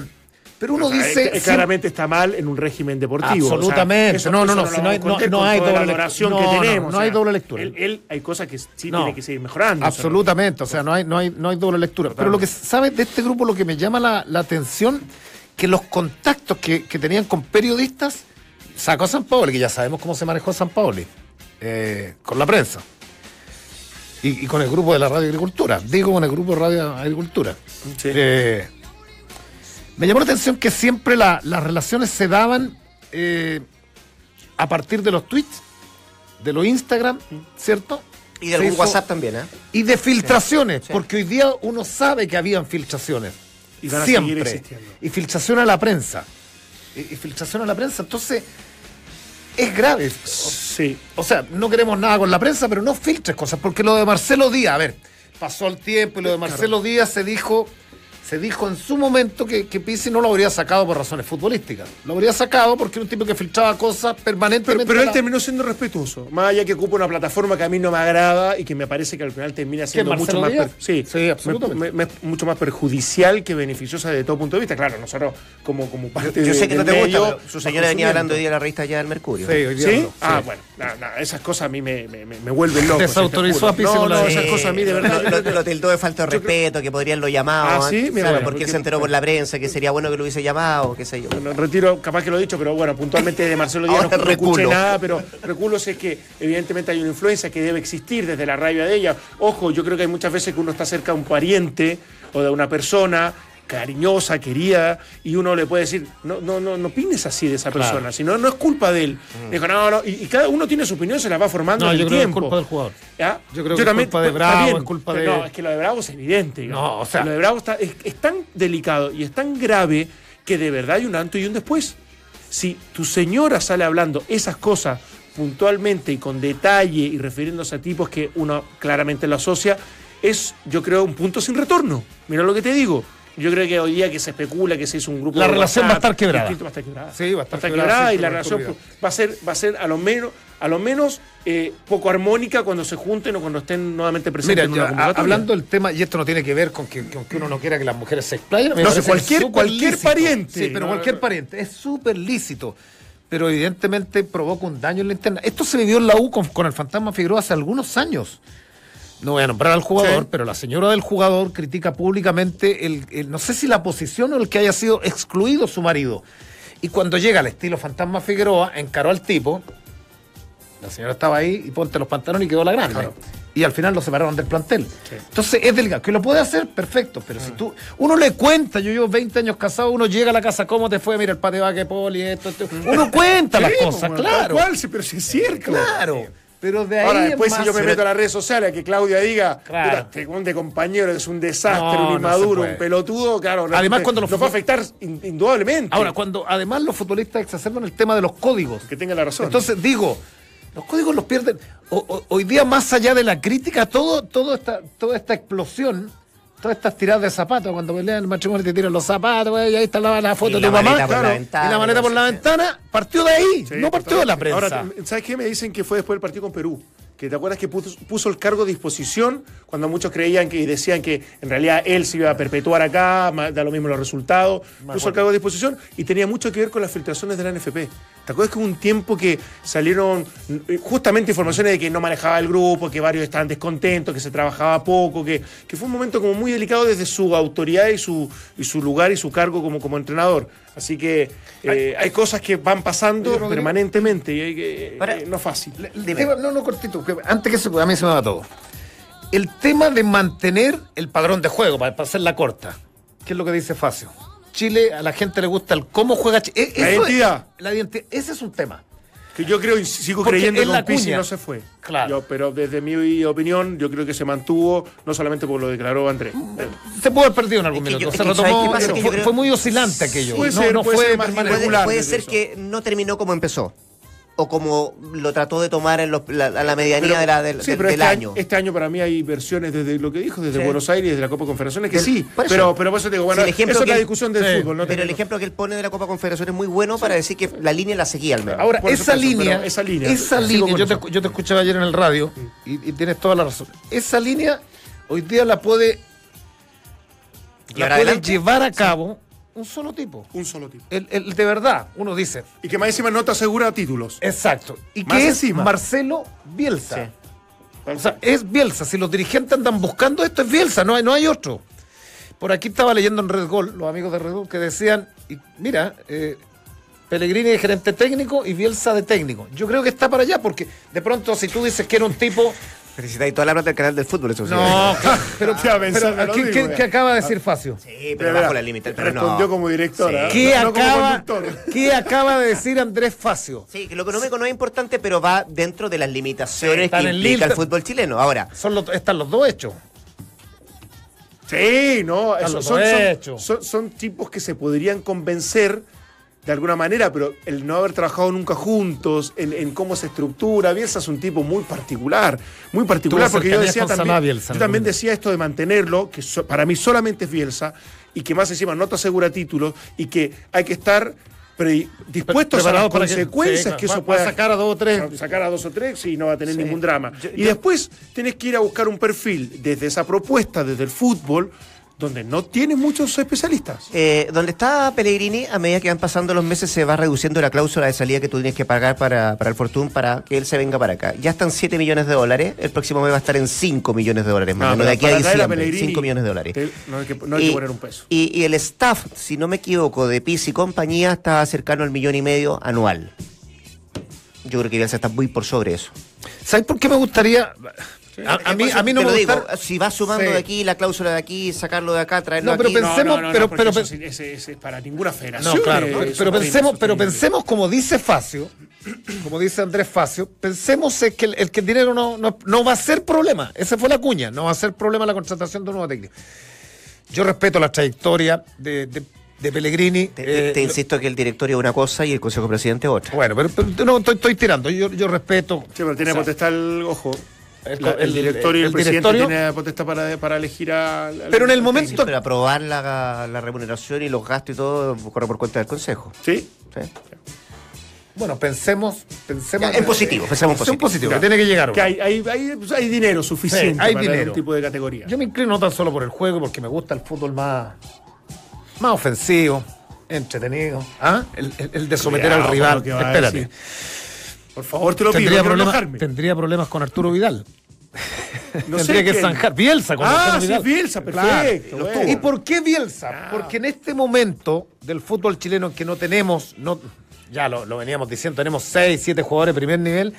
pero uno O sea, dice... eh, claramente está mal en un régimen deportivo. o sea, Absolutamente. eso- No, no, no, si no hay- no- hay doble lectura. que No, no, tenemos. no o hay sea, doble lectura. Él, él- hay cosas que sí tiene que seguir mejorando. Absolutamente, o sea, no hay, no hay, no hay doble lectura. Pero lo que sabes de este grupo, lo que me llama la, la atención, que los contactos que, que tenían con periodistas, sacó a San Paoli, que ya sabemos cómo se manejó San Paoli, eh, con la prensa. Y, y con el grupo de la Radio Agricultura, digo con el grupo de Radio Agricultura. Sí. Eh, me llamó la atención que siempre la- las relaciones se daban eh, a partir de los tweets, de los Instagram, ¿cierto? y de algún hizo- WhatsApp también, ¿eh? y de filtraciones, sí. porque hoy día uno sabe que habían filtraciones. Y van Siempre. Y filtración a la prensa. Y, y filtración a la prensa. Entonces, es grave. Sí. O sea, no queremos nada con la prensa, pero no filtres cosas, porque lo de Marcelo Díaz, a ver, pasó el tiempo y lo de Marcelo Díaz se dijo, se dijo en su momento que, que Pizzi no lo habría sacado por razones futbolísticas. Lo habría sacado porque era un tipo que filtraba cosas permanentemente. pero él la- terminó siendo respetuoso. Más allá que ocupa una plataforma que a mí no me agrada y que me parece que al final termina siendo mucho más, Díaz? per- sí, Sí, absolutamente. me- me- me- mucho más perjudicial que beneficiosa de todo punto de vista. Claro, nosotros como, como parte Yo de- sé que no te gusta, medio, pero su señora venía hablando hoy de la revista ya del Mercurio. Sí, hoy día Ah, sí. bueno, na- na, esas cosas a mí me, me, me- me vuelven loco. Desautorizó a. Pizzi No, no, esas cosas a mí de verdad. Lo, lo- lo tildó de falta de respeto, que podrían lo llamado. Ah, ¿sí? Mira, bueno, porque él se enteró por la prensa, que sería bueno que lo hubiese llamado, qué sé yo. Bueno, retiro, capaz que lo he dicho, pero bueno, puntualmente de Marcelo Díaz no, no escuché nada, pero reculo es que evidentemente hay una influencia que debe existir desde la rabia de ella. Ojo, yo creo que hay muchas veces que uno está cerca de un pariente o de una persona cariñosa, querida, y uno le puede decir, no, no, no, no opines así de esa persona, sino no es culpa de él. Dijo, no, no, y, y cada uno tiene su opinión, se la va formando No, en yo el creo que es tiempo. culpa del jugador. ¿Ya? Yo creo que es culpa de Bravo, bien, es culpa pero de- No, es que lo de Bravo es evidente. digamos. No, o sea- Lo de Bravo está, es, es tan delicado y es tan grave que de verdad hay un antes y un después. Si tu señora sale hablando esas cosas puntualmente y con detalle y refiriéndose a tipos que uno claramente lo asocia, es, yo creo, un punto sin retorno. Mira lo que te digo. Yo creo que hoy día que se especula que se hizo un grupo La de relación va a estar WhatsApp, quebrada. distinto, Va a estar quebrada. Sí, va a estar quebrada, quebrada sí, y la relación va a ser, va a ser a lo menos, a lo menos eh, poco armónica cuando se junten o cuando estén nuevamente presentes Mira, en una ya, hablando del tema, y esto no tiene que ver con que, con que uno no quiera que las mujeres se explayen. No, cualquier- súper cualquier lícito. pariente. Sí, pero No, cualquier no. pariente. Es súper lícito. Pero evidentemente provoca un daño en la interna. Esto se vivió en la U con, con el fantasma Figueroa hace algunos años. No voy a nombrar al jugador, Sí. pero la señora del jugador critica públicamente el, el- no sé si la posición o el que haya sido excluido su marido. Y cuando llega al estilo fantasma Figueroa, encaró al tipo La señora estaba ahí y ponte los pantalones y quedó la grande. Y al final lo separaron del plantel. Entonces es delicado. Que lo puede hacer, perfecto. Pero Mm. si tú. Uno le cuenta, yo llevo 20 años casado, uno llega a la casa, ¿cómo te fue? Mira el patio que poli, esto, esto. Uno cuenta las Mm. Sí, cosas, claro. cual, pero sí es cierto. Claro. Pero de ahí. Ahora, después, si yo me meto a las redes sociales, que Claudia diga, Claro. "Puta, este de compañero es un desastre, No, un inmaduro, un pelotudo, claro. Además, cuando los nos va a afectar in- indudablemente. Ahora, cuando además los futbolistas exacerban el tema de los códigos. que tenga la razón. Entonces digo, los códigos los pierden. O- o- hoy día, más allá de la crítica, todo, todo esta, toda esta explosión, todas estas tiradas de zapatos, cuando pelean el matrimonio te tiran los zapatos, güey, y ahí está la, la foto Y de la tu mamá. la claro, ventana, y la maleta por la ventana, partió de ahí, Sí, no partió de la prensa. Ahora, ¿sabes qué? Me dicen que fue después del partido con Perú. Que te acuerdas que puso, puso el cargo a disposición cuando muchos creían que y decían que en realidad él se iba a perpetuar acá, da lo mismo los resultados. Puso el cargo a disposición y tenía mucho que ver con las filtraciones de la NFP. ¿Te acuerdas que hubo un tiempo que salieron eh, justamente informaciones de que no manejaba el grupo, que varios estaban descontentos, que se trabajaba poco, que, que fue un momento como muy delicado desde su autoridad y su, y su lugar y su cargo como, como entrenador? Así que eh, hay, cosas que van pasando permanentemente y hay que, eh, no es fácil. No, no, cortito, antes que se a mí se me va todo. El tema de mantener el padrón de juego, para, para hacerla corta, ¿qué es lo que dice Facio? Chile, a la gente le gusta el cómo juega Chile. La eso es- identidad. la identidad. Ese es un tema. Que yo creo y sigo Porque creyendo que la Pizzi no se fue. Claro. Yo- pero desde mi opinión, yo creo que se mantuvo, no solamente por lo declaró Andrés. Se pudo haber perdido en algún Es que minuto. yo- se Que yo fue, creo- fue muy oscilante aquello. Puede no, ser, no puede fue ser más. Puede, regular puede ser eso. que no terminó como empezó. O como lo trató de tomar en los- la, a la medianía Pero- de la- del, sí, del- pero del este año. Este año para mí hay versiones desde lo que dijo, desde Sí. Buenos Aires, desde la Copa Confederaciones, que Del- sí. por eso. Pero, pero por eso te digo, bueno, el ejemplo eso es que la discusión del Sí, fútbol. ¿no? Pero el ejemplo que él pone de la Copa Confederación es muy bueno para decir que la línea la seguía al menos. Ahora, esa línea, esa línea, esa línea, yo te, yo te escuchaba ayer en el radio y, y tienes toda la razón. Esa línea hoy día la puede, la ¿Llevar puede adelante? llevar a cabo un solo tipo. Un solo tipo. El, el de verdad, uno dice, Y que más encima no te asegura títulos. exacto. Y Más que es encima. Marcelo Bielsa. Sí. O sea, es Bielsa. Si los dirigentes andan buscando esto, es Bielsa, no hay, no hay otro. Por aquí estaba leyendo en Red Gol, los amigos de Red Gol, que decían, y mira, eh, Pellegrini de gerente técnico y Bielsa de técnico. Yo creo que está para allá, porque de pronto si tú dices que era un tipo... Felicitáis toda la plata del canal del fútbol, eso sí. No, claro, pero, pero lo ¿qué, qué- qué acaba de decir Facio? Sí, pero bajo la límite. Pero no. respondió como director. Sí. ¿ah? ¿Qué, No acaba. ¿Qué acaba de decir Andrés Facio? Sí, que lo económico no es importante, pero va dentro de las limitaciones que implica el fútbol chileno. Ahora, Son los, están los dos hechos. Sí, no, Están eso- los son, dos son- hechos. son- son tipos que se podrían convencer de alguna manera, pero el no haber trabajado nunca juntos, en, en cómo se estructura, Bielsa es un tipo muy particular, muy particular, porque yo decía también, Bielsa, yo también decía esto de mantenerlo, que so- para mí solamente es Bielsa, y que más encima no te asegura títulos, y que hay que estar pre- dispuestos a las que- consecuencias sí, que, va- eso pueda sacar a dos o tres. sacar a dos o tres y no va a tener Sí. ningún drama. Yo- y yo- después tenés que ir a buscar un perfil desde esa propuesta, desde el fútbol, donde no tiene muchos especialistas. eh, donde está Pellegrini, a medida que van pasando los meses, se va reduciendo la cláusula de salida que tú tienes que pagar para, para el Fortune para que él se venga para acá. Ya están 7 millones de dólares, el próximo mes va a estar en 5 millones de dólares, más o No, menos, de aquí a diciembre, Pellegrini, 5 millones de dólares. te- no hay que, no hay que poner un peso. Y, y el staff, si no me equivoco, de PIS y compañía está cercano al millón y medio anual. Yo creo que Bielsa está muy por sobre eso. ¿Sabes por qué me gustaría? A, a mí, a mí no me digo, gusta. si vas sumando Sí. de aquí la cláusula de aquí, sacarlo de acá, traerlo No, pero aquí. pensemos- pero- porque pero- eso sí- ese, ese es para ninguna federación. No, claro, eh, pero, pero pensemos, pero pensemos como dice Facio, como dice Andrés Facio, pensemos es que el, el que el dinero no, no, no va a ser problema. Esa fue la cuña, no va a ser problema la contratación de un nuevo técnico. Yo respeto la trayectoria de, de, de Pellegrini. Te, te- eh, te insisto que el directorio es una cosa y el consejo presidente otra. Bueno, pero, pero no, estoy, estoy tirando, yo, yo respeto. Sí, pero tiene O sea, potestad el ojo. El- La- el, directorio y el, el presidente directorio- tiene potestad para, para elegir al. al- Pero en el momento- Sí, pero aprobar la, la remuneración y los gastos y todo corre por cuenta del consejo. Sí. ¿sí? Bueno, pensemos, pensemos Ya, en positivo, pensemos en Pensemos positivo. que tiene que llegar. Que hay, hay, hay, pues, hay dinero suficiente Sí, hay para dinero. un tipo de categoría. Yo me inclino no tan solo por el juego, porque me gusta el fútbol más, más ofensivo, entretenido. ¿Ah? El, el- el de someter Cuidado al rival. a Espérate. Por favor, te lo pido. Tendría enojarme. tendría problemas con Arturo Vidal. No Tendría sé que quién. zanjar. Bielsa con Ah, sí. Bielsa, perfecto, Claro. bueno. ¿Y por qué Bielsa? Porque en este momento del fútbol chileno que no tenemos, no, ya lo, lo veníamos diciendo, tenemos 6, 7 jugadores de primer nivel,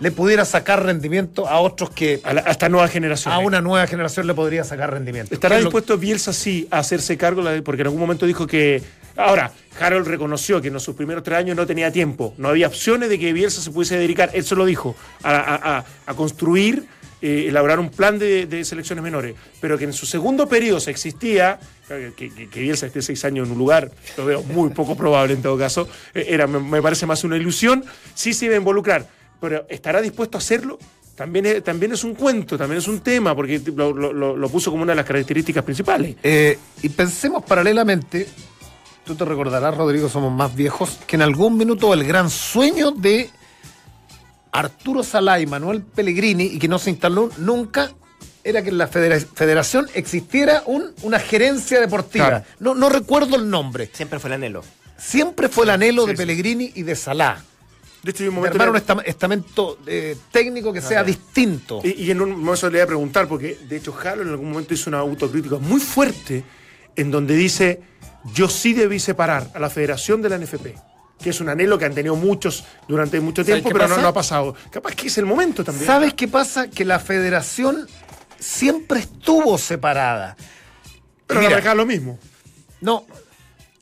le pudiera sacar rendimiento a otros que A, la- a esta nueva generación. a una nueva generación le podría sacar rendimiento. ¿Estará ¿Qué es lo- dispuesto Bielsa sí a hacerse cargo? Porque en algún momento dijo que. Ahora, Harold reconoció que en sus primeros tres años no tenía tiempo. No había opciones de que Bielsa se pudiese dedicar, él se lo dijo, a, a- a- a construir, eh, elaborar un plan de, selecciones menores. Pero que en su segundo periodo se existía, que, que- que Bielsa esté seis años en un lugar, lo veo muy poco probable en todo caso, eh, era, me, parece más una ilusión, sí se iba a involucrar. Pero ¿estará dispuesto a hacerlo? También es, también es un cuento, también es un tema, porque lo, puso como una de las características principales. Eh, y pensemos paralelamente, tú te recordarás, Rodrigo, somos más viejos, que en algún minuto el gran sueño de Arturo Salá y Manuel Pellegrini, y que no se instaló nunca, era que en la federa- federación existiera un- una gerencia deportiva. Claro. No, no recuerdo el nombre. Siempre fue el anhelo. Siempre fue el anhelo de sí. Pellegrini y de Salá. De hecho, hay un De momento armar un en- estam- estamento eh, técnico que sea distinto. y, y en un momento le voy a preguntar, porque de hecho Jalo en algún momento hizo una autocrítica muy fuerte en donde dice, yo sí debí separar a la federación de la NFP, que es un anhelo que han tenido muchos durante mucho ¿Sabes tiempo, pero no, no ha pasado. Capaz que es el momento también. ¿Sabes qué pasa? Que la federación siempre estuvo separada. Pero Mira, la lo mismo. No,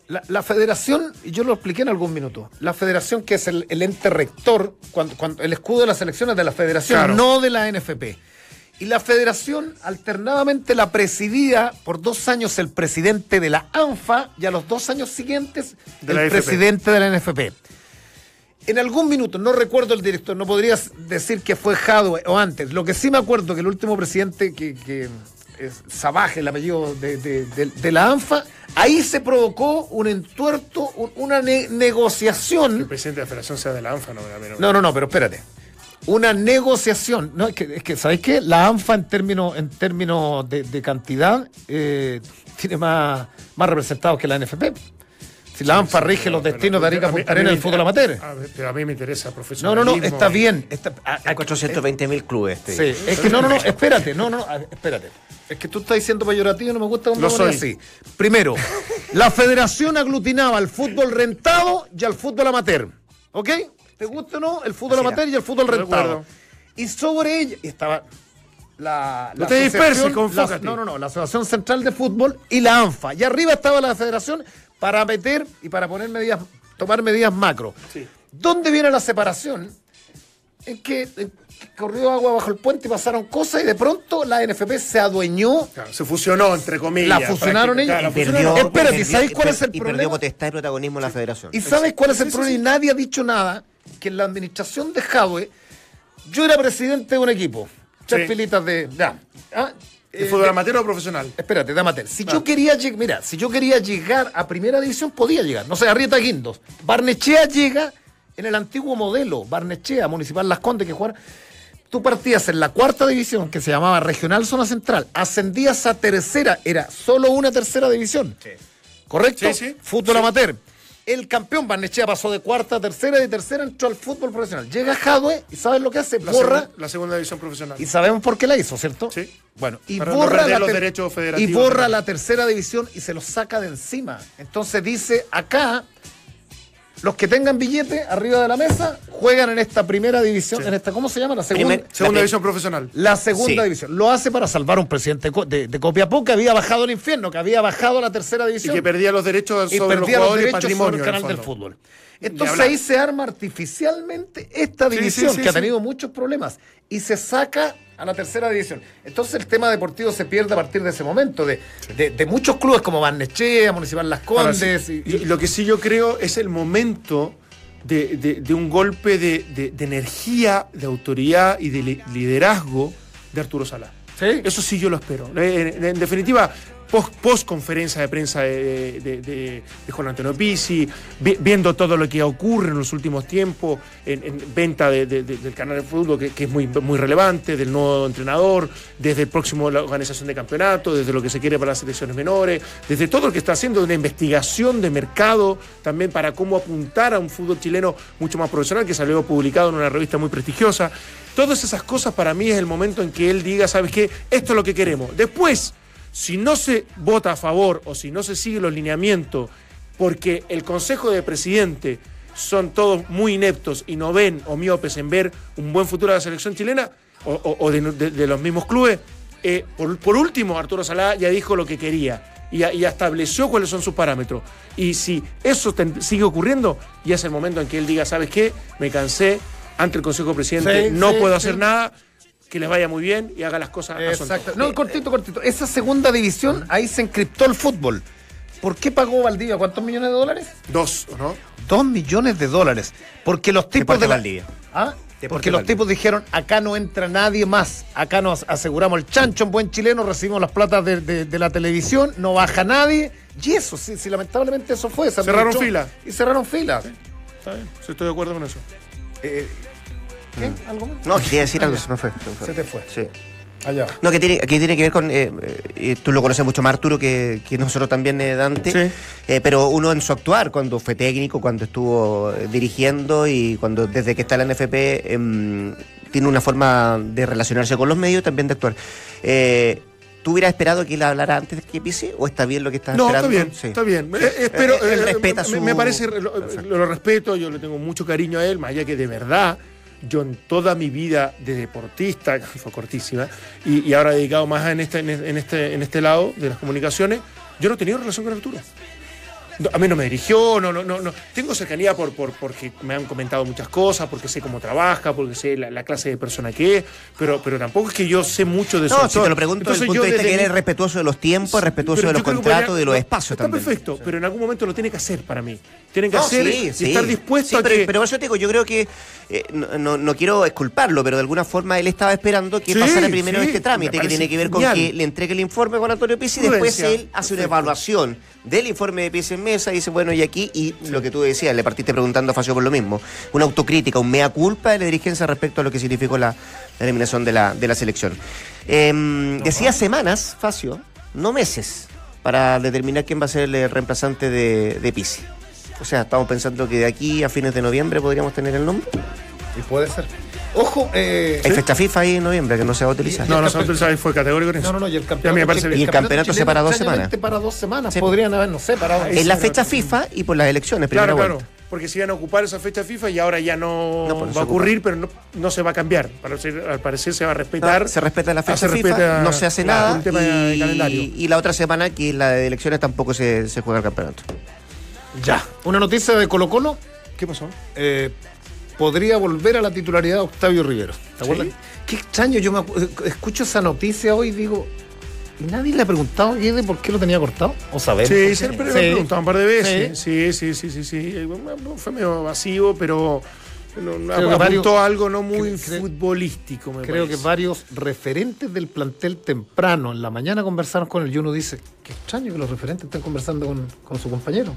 la, la federación, y yo lo expliqué en algún minuto, la federación que es el, el ente rector, cuando, cuando el escudo de las elecciones de la federación, Claro. no de la NFP. Y la federación alternadamente la presidía por dos años el presidente de la ANFA y a los dos años siguientes De el presidente de la NFP. En algún minuto, no recuerdo el director, no podrías decir que fue Jadwe o antes. Lo que sí me acuerdo que el último presidente que, que es Sabaje, el apellido de, de- de- de la ANFA, ahí se provocó un entuerto, un- una ne- El negociación. presidente de la federación sea de la ANFA, no- No, no, no, pero espérate. Una negociación. No, es que, es que ¿sabes qué? La ANFA en términos, en términos de, de cantidad eh, tiene más, más representados que la NFP. Si la ANFA rige los Pero- destinos de Arica Punta a mí Arenas me del fútbol amateur. Pero a mí me interesa No, no, profesionalismo. no, está bien. está- a- Hay a- 420 mil clubes. te Sí, es que no, no, no, espérate, no, no, espérate. Es que tú estás diciendo peyorativo y no me gusta cuando Lo lo pones soy. así. Primero, la federación aglutinaba al fútbol rentado y al fútbol amateur. ¿Ok? ¿Te gusta o no? El fútbol amateur y el fútbol rentado. Y sobre ella estaba la, No te disperses, la- no, no, no, la Asociación Central de Fútbol y la ANFA. Y arriba estaba la federación para meter y para poner medidas, tomar medidas macro. Sí. ¿Dónde viene la separación? En que, en que corrió agua bajo el puente y pasaron cosas y de pronto la NFP se adueñó. Claro, se fusionó, entre comillas. La fusionaron ellos Claro, y la perdió-. Espérate, perdió- ¿sabes cuál y es el Y problema? perdió potestad y protagonismo en la federación. ¿Y sabes cuál es el Sí, sí, problema? sí. Y nadie ha dicho nada, que en la administración de Jadwe, yo era presidente de un equipo. Tres Sí. filitas de... Ya. Ah, ¿De eh, fútbol amateur o profesional? Espérate, de amateur. Si yo quería llegar, mira, si yo quería llegar a primera división, podía llegar. No sé, Arrieta Guindos. Barnechea llega en el antiguo modelo. Barnechea, Municipal Las Condes, que jugara. Tú partías en la cuarta división, que se llamaba Regional Zona Central. Ascendías a tercera, era solo una tercera división. ¿Correcto? Sí, sí. Fútbol Sí. amateur. El campeón Barnechea pasó de cuarta a tercera y de tercera entró al fútbol profesional. Llega Jadwe y ¿sabes lo que hace? La, Borra. la segunda división profesional. Y sabemos por qué la hizo, ¿cierto? Sí. Bueno, y Para borra, la, los derechos y federativos borra también. la tercera división y se los saca de encima. Entonces dice, acá, los que tengan billete arriba de la mesa juegan en esta primera división, en esta, ¿cómo se llama? La segunda. Primer- Segunda La- división profesional. La segunda Sí. división. Lo hace para salvar a un presidente de, de Copiapó que había bajado al infierno, que había bajado a la tercera Y división que perdía los derechos y sobre los perdía los jugadores y derechos patrimonio. sobre el canal del fútbol. Entonces ahí se arma artificialmente esta división sí, que ha tenido muchos problemas y se saca a la tercera división. Entonces el tema deportivo se pierde a partir de ese momento, de, de- de muchos clubes como Barnechea, Municipal Las Condes. sí, y- y lo que sí yo creo es el momento de, de- un golpe de, energía, de autoridad y de li- liderazgo de Arturo Sala. Sí. Eso sí yo lo espero. Eh, En, en definitiva, post, post conferencia de prensa de, de, Juan Antonio Pizzi, vi- viendo todo lo que ocurre en los últimos tiempos, en, en venta de- de- de- del canal de fútbol, que, es muy, muy relevante, del nuevo entrenador, desde el próximo la organización de campeonato, desde lo que se quiere para las selecciones menores, desde todo lo que está haciendo, una investigación de mercado también para cómo apuntar a un fútbol chileno mucho más profesional, que salió publicado en una revista muy prestigiosa. Todas esas cosas para mí es el momento en que él diga, ¿sabes qué? Esto es lo que queremos. Después, si no se vota a favor o si no se sigue los lineamientos, porque el Consejo de Presidente son todos muy ineptos y no ven o miopes en ver un buen futuro de la selección chilena o, o- o de, de- de los mismos clubes, eh, por, por último, Arturo Salá ya dijo lo que quería y, ya- y estableció cuáles son sus parámetros. Y si eso sigue ocurriendo, ya es el momento en que él diga, ¿sabes qué? Me cansé ante el Consejo Presidente, Sí, no sí, puedo sí. hacer nada, que les vaya muy bien y haga las cosas a su Exacto. No, cortito, cortito. Esa segunda división, ahí se encriptó el fútbol. ¿Por qué pagó Valdivia? ¿Cuántos millones de dólares? Dos, ¿o ¿no? Dos millones de dólares. Porque los tipos Deporte de la- Valdivia. ¿Ah? Deporte Porque los tipos dijeron, acá no entra nadie más. Acá nos aseguramos el chancho en buen chileno, recibimos las platas de, de- de la televisión, no baja nadie. Y eso, sí, sí, lamentablemente eso fue. se Cerraron aprovechó. fila. Y cerraron fila. Está bien, sí, estoy de acuerdo con eso. ¿Qué? ¿Algo más? No, quería decir algo, se me fue. se me fue. Se te fue. Sí. Allá. No, que tiene, que tiene que ver con. eh, eh, tú lo conoces mucho más, Arturo, que, que nosotros también, eh, Dante. Sí. Eh, pero uno en su actuar, cuando fue técnico, cuando estuvo dirigiendo y cuando desde que está en la NFP em, tiene una forma de relacionarse con los medios y también de actuar. Eh, ¿Tú hubieras esperado que él hablara antes que Pisi o está bien lo que estás No, esperando? está bien, Sí. está bien. Eh, espero, Eh, él eh, respeta me, su- me parece, lo, lo respeto, yo le tengo mucho cariño a él, más allá que de verdad, yo en toda mi vida de deportista, fue cortísima, y, y ahora dedicado más en este, en este, en este lado de las comunicaciones, yo no he tenido relación con Arturo. A mí no me dirigió, no, no, no, no. Tengo cercanía por, por, porque me han comentado muchas cosas, porque sé cómo trabaja, porque sé la, la clase de persona que es, pero, pero tampoco es que yo sé mucho de su No, si te lo pregunto desde el Entonces, punto yo de vista desde que él mi- es respetuoso de los tiempos, respetuoso de los yo contratos de los espacios está también. perfecto, pero en algún momento lo tiene que hacer para mí. Tienen que No, hacer sí, y sí. estar dispuesto a pero, que. pero eso te digo, yo creo que eh, no, no- quiero exculparlo, pero de alguna forma él estaba esperando que pasara primero este trámite, que tiene que ver con genial. que le entregue el informe con Antonio Pizzi y después él hace una evaluación del informe de Pizzi en mesa dice, bueno, y aquí, y lo que tú decías, le partiste preguntando a Facio por lo mismo, una autocrítica, un mea culpa de la dirigencia respecto a lo que significó la, la eliminación de la, de la selección. Em, decía semanas, Facio, no meses, para determinar quién va a ser el reemplazante de, de Pizzi. O sea, estamos pensando que de aquí a fines de noviembre podríamos tener el nombre. Y puede ser. Ojo, eh, Hay fecha FIFA ahí en noviembre que no se va a utilizar. No, no, Santos Sáenz fue categórico en eso. No, no, no, y el campeonato. parece Y el campeonato se para dos semanas. para dos semanas. Sí. Podrían haber, no sé, parado. En la fecha FIFA y por las elecciones, primera Claro, claro. vuelta. Porque se iban a ocupar esa fecha FIFA y ahora ya no, pues se va a ocurrir, pero no, no se va a cambiar. Para ser- al parecer se va a respetar. No, se respeta la Ah, fecha se FIFA, respeta, no se hace claro, nada. un tema de y, calendario. y la otra semana, que es la de elecciones, tampoco se, se juega el campeonato. Ya. Una noticia de Colo Colo. ¿Qué pasó? eh, podría volver a la titularidad Octavio Rivero. ¿Te ¿Sí? acuerdas? Qué extraño, yo me acu- escucho esa noticia hoy y digo, ¿y nadie le ha preguntado a Guede por qué lo tenía cortado? ¿O sabemos? por Sí, siempre me Sí. lo preguntado un par de veces. Sí, sí, sí, sí, sí. Eh, Fue medio vacío, pero no, apuntó varios- algo no muy futbolístico, me Creo que varios referentes del plantel temprano en la mañana conversaron con él y uno dice, qué extraño que los referentes estén conversando con, con su compañero.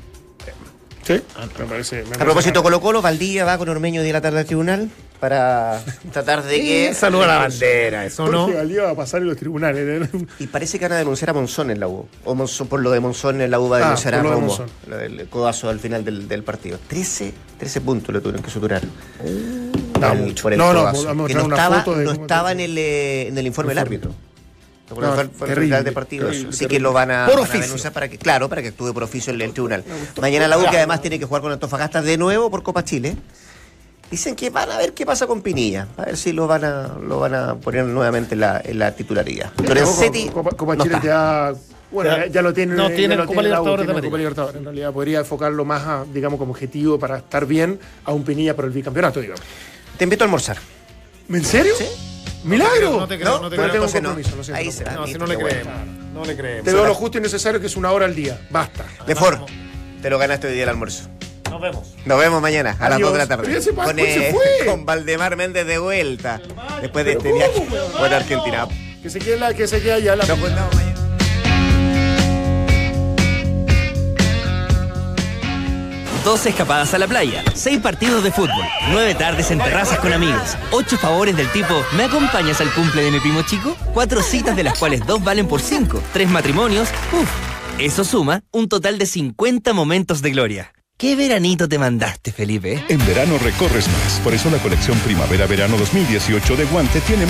Sí, me parece. me A propósito. Colo Colo, Valdivia va con Ormeño de la tarde al tribunal para tratar de que... Saluda a la bandera, eso no. Jorge Valdivia va a pasar en los tribunales. ¿eh? Y parece que van a denunciar a Monzón en la U. O Monzón, por lo de Monzón en la U va a Ah, denunciar a lo de. Lo del codazo al final del, del partido. 13, 13 puntos le tuvieron que suturar. El- mucho. por el No, no, que no estaba, no estaba en, el, eh, en el informe del árbitro. No, fue, terrible, de partido. terrible, Así que lo van a, Por van a para que, claro, para que actúe por oficio el, el tribunal. Mañana la U que además tiene que jugar con Antofagasta de nuevo por Copa Chile. Dicen que van a ver qué pasa con Pinilla, a ver si lo van a, lo van a poner nuevamente en la, en la titularidad. Lorenzetti Copa, Copa no Chile está. ya. Bueno, Ya. ya, lo tiene. No ya tiene lo Copa tiene Libertadores de tiene América. Copa Libertadores. En realidad podría enfocarlo más, a, digamos, como objetivo para estar bien a un Pinilla por el bicampeonato, digamos. Te invito a almagrar. ¿En serio? ¡Milagro! No te creo, no te creo. tengo no. compromiso, lo siento, Ahí no se-. No, si no le creemos. No le creemos. Te veo lo justo y necesario que es una hora al día. Basta. Lefort, te lo ganaste hoy día el almuerzo. Nos vemos. Nos vemos mañana a las Adiós. 2 de la tarde. Se pasó, con, se eh, fue. con Valdemar Méndez de vuelta. Después de este viaje por Argentina. Que se quede, la, que se quede allá la. Nos juntamos mañana. Dos escapadas a la playa, seis partidos de fútbol, nueve tardes en terrazas con amigos, ocho favores del tipo ¿Me acompañas al cumple de mi primo chico? Cuatro citas de las cuales dos valen por cinco, tres matrimonios, uff. Eso suma un total de 50 momentos de gloria. ¿Qué veranito te mandaste, Felipe? En verano recorres más. Por eso la colección Primavera-Verano 2018 de Guante tiene más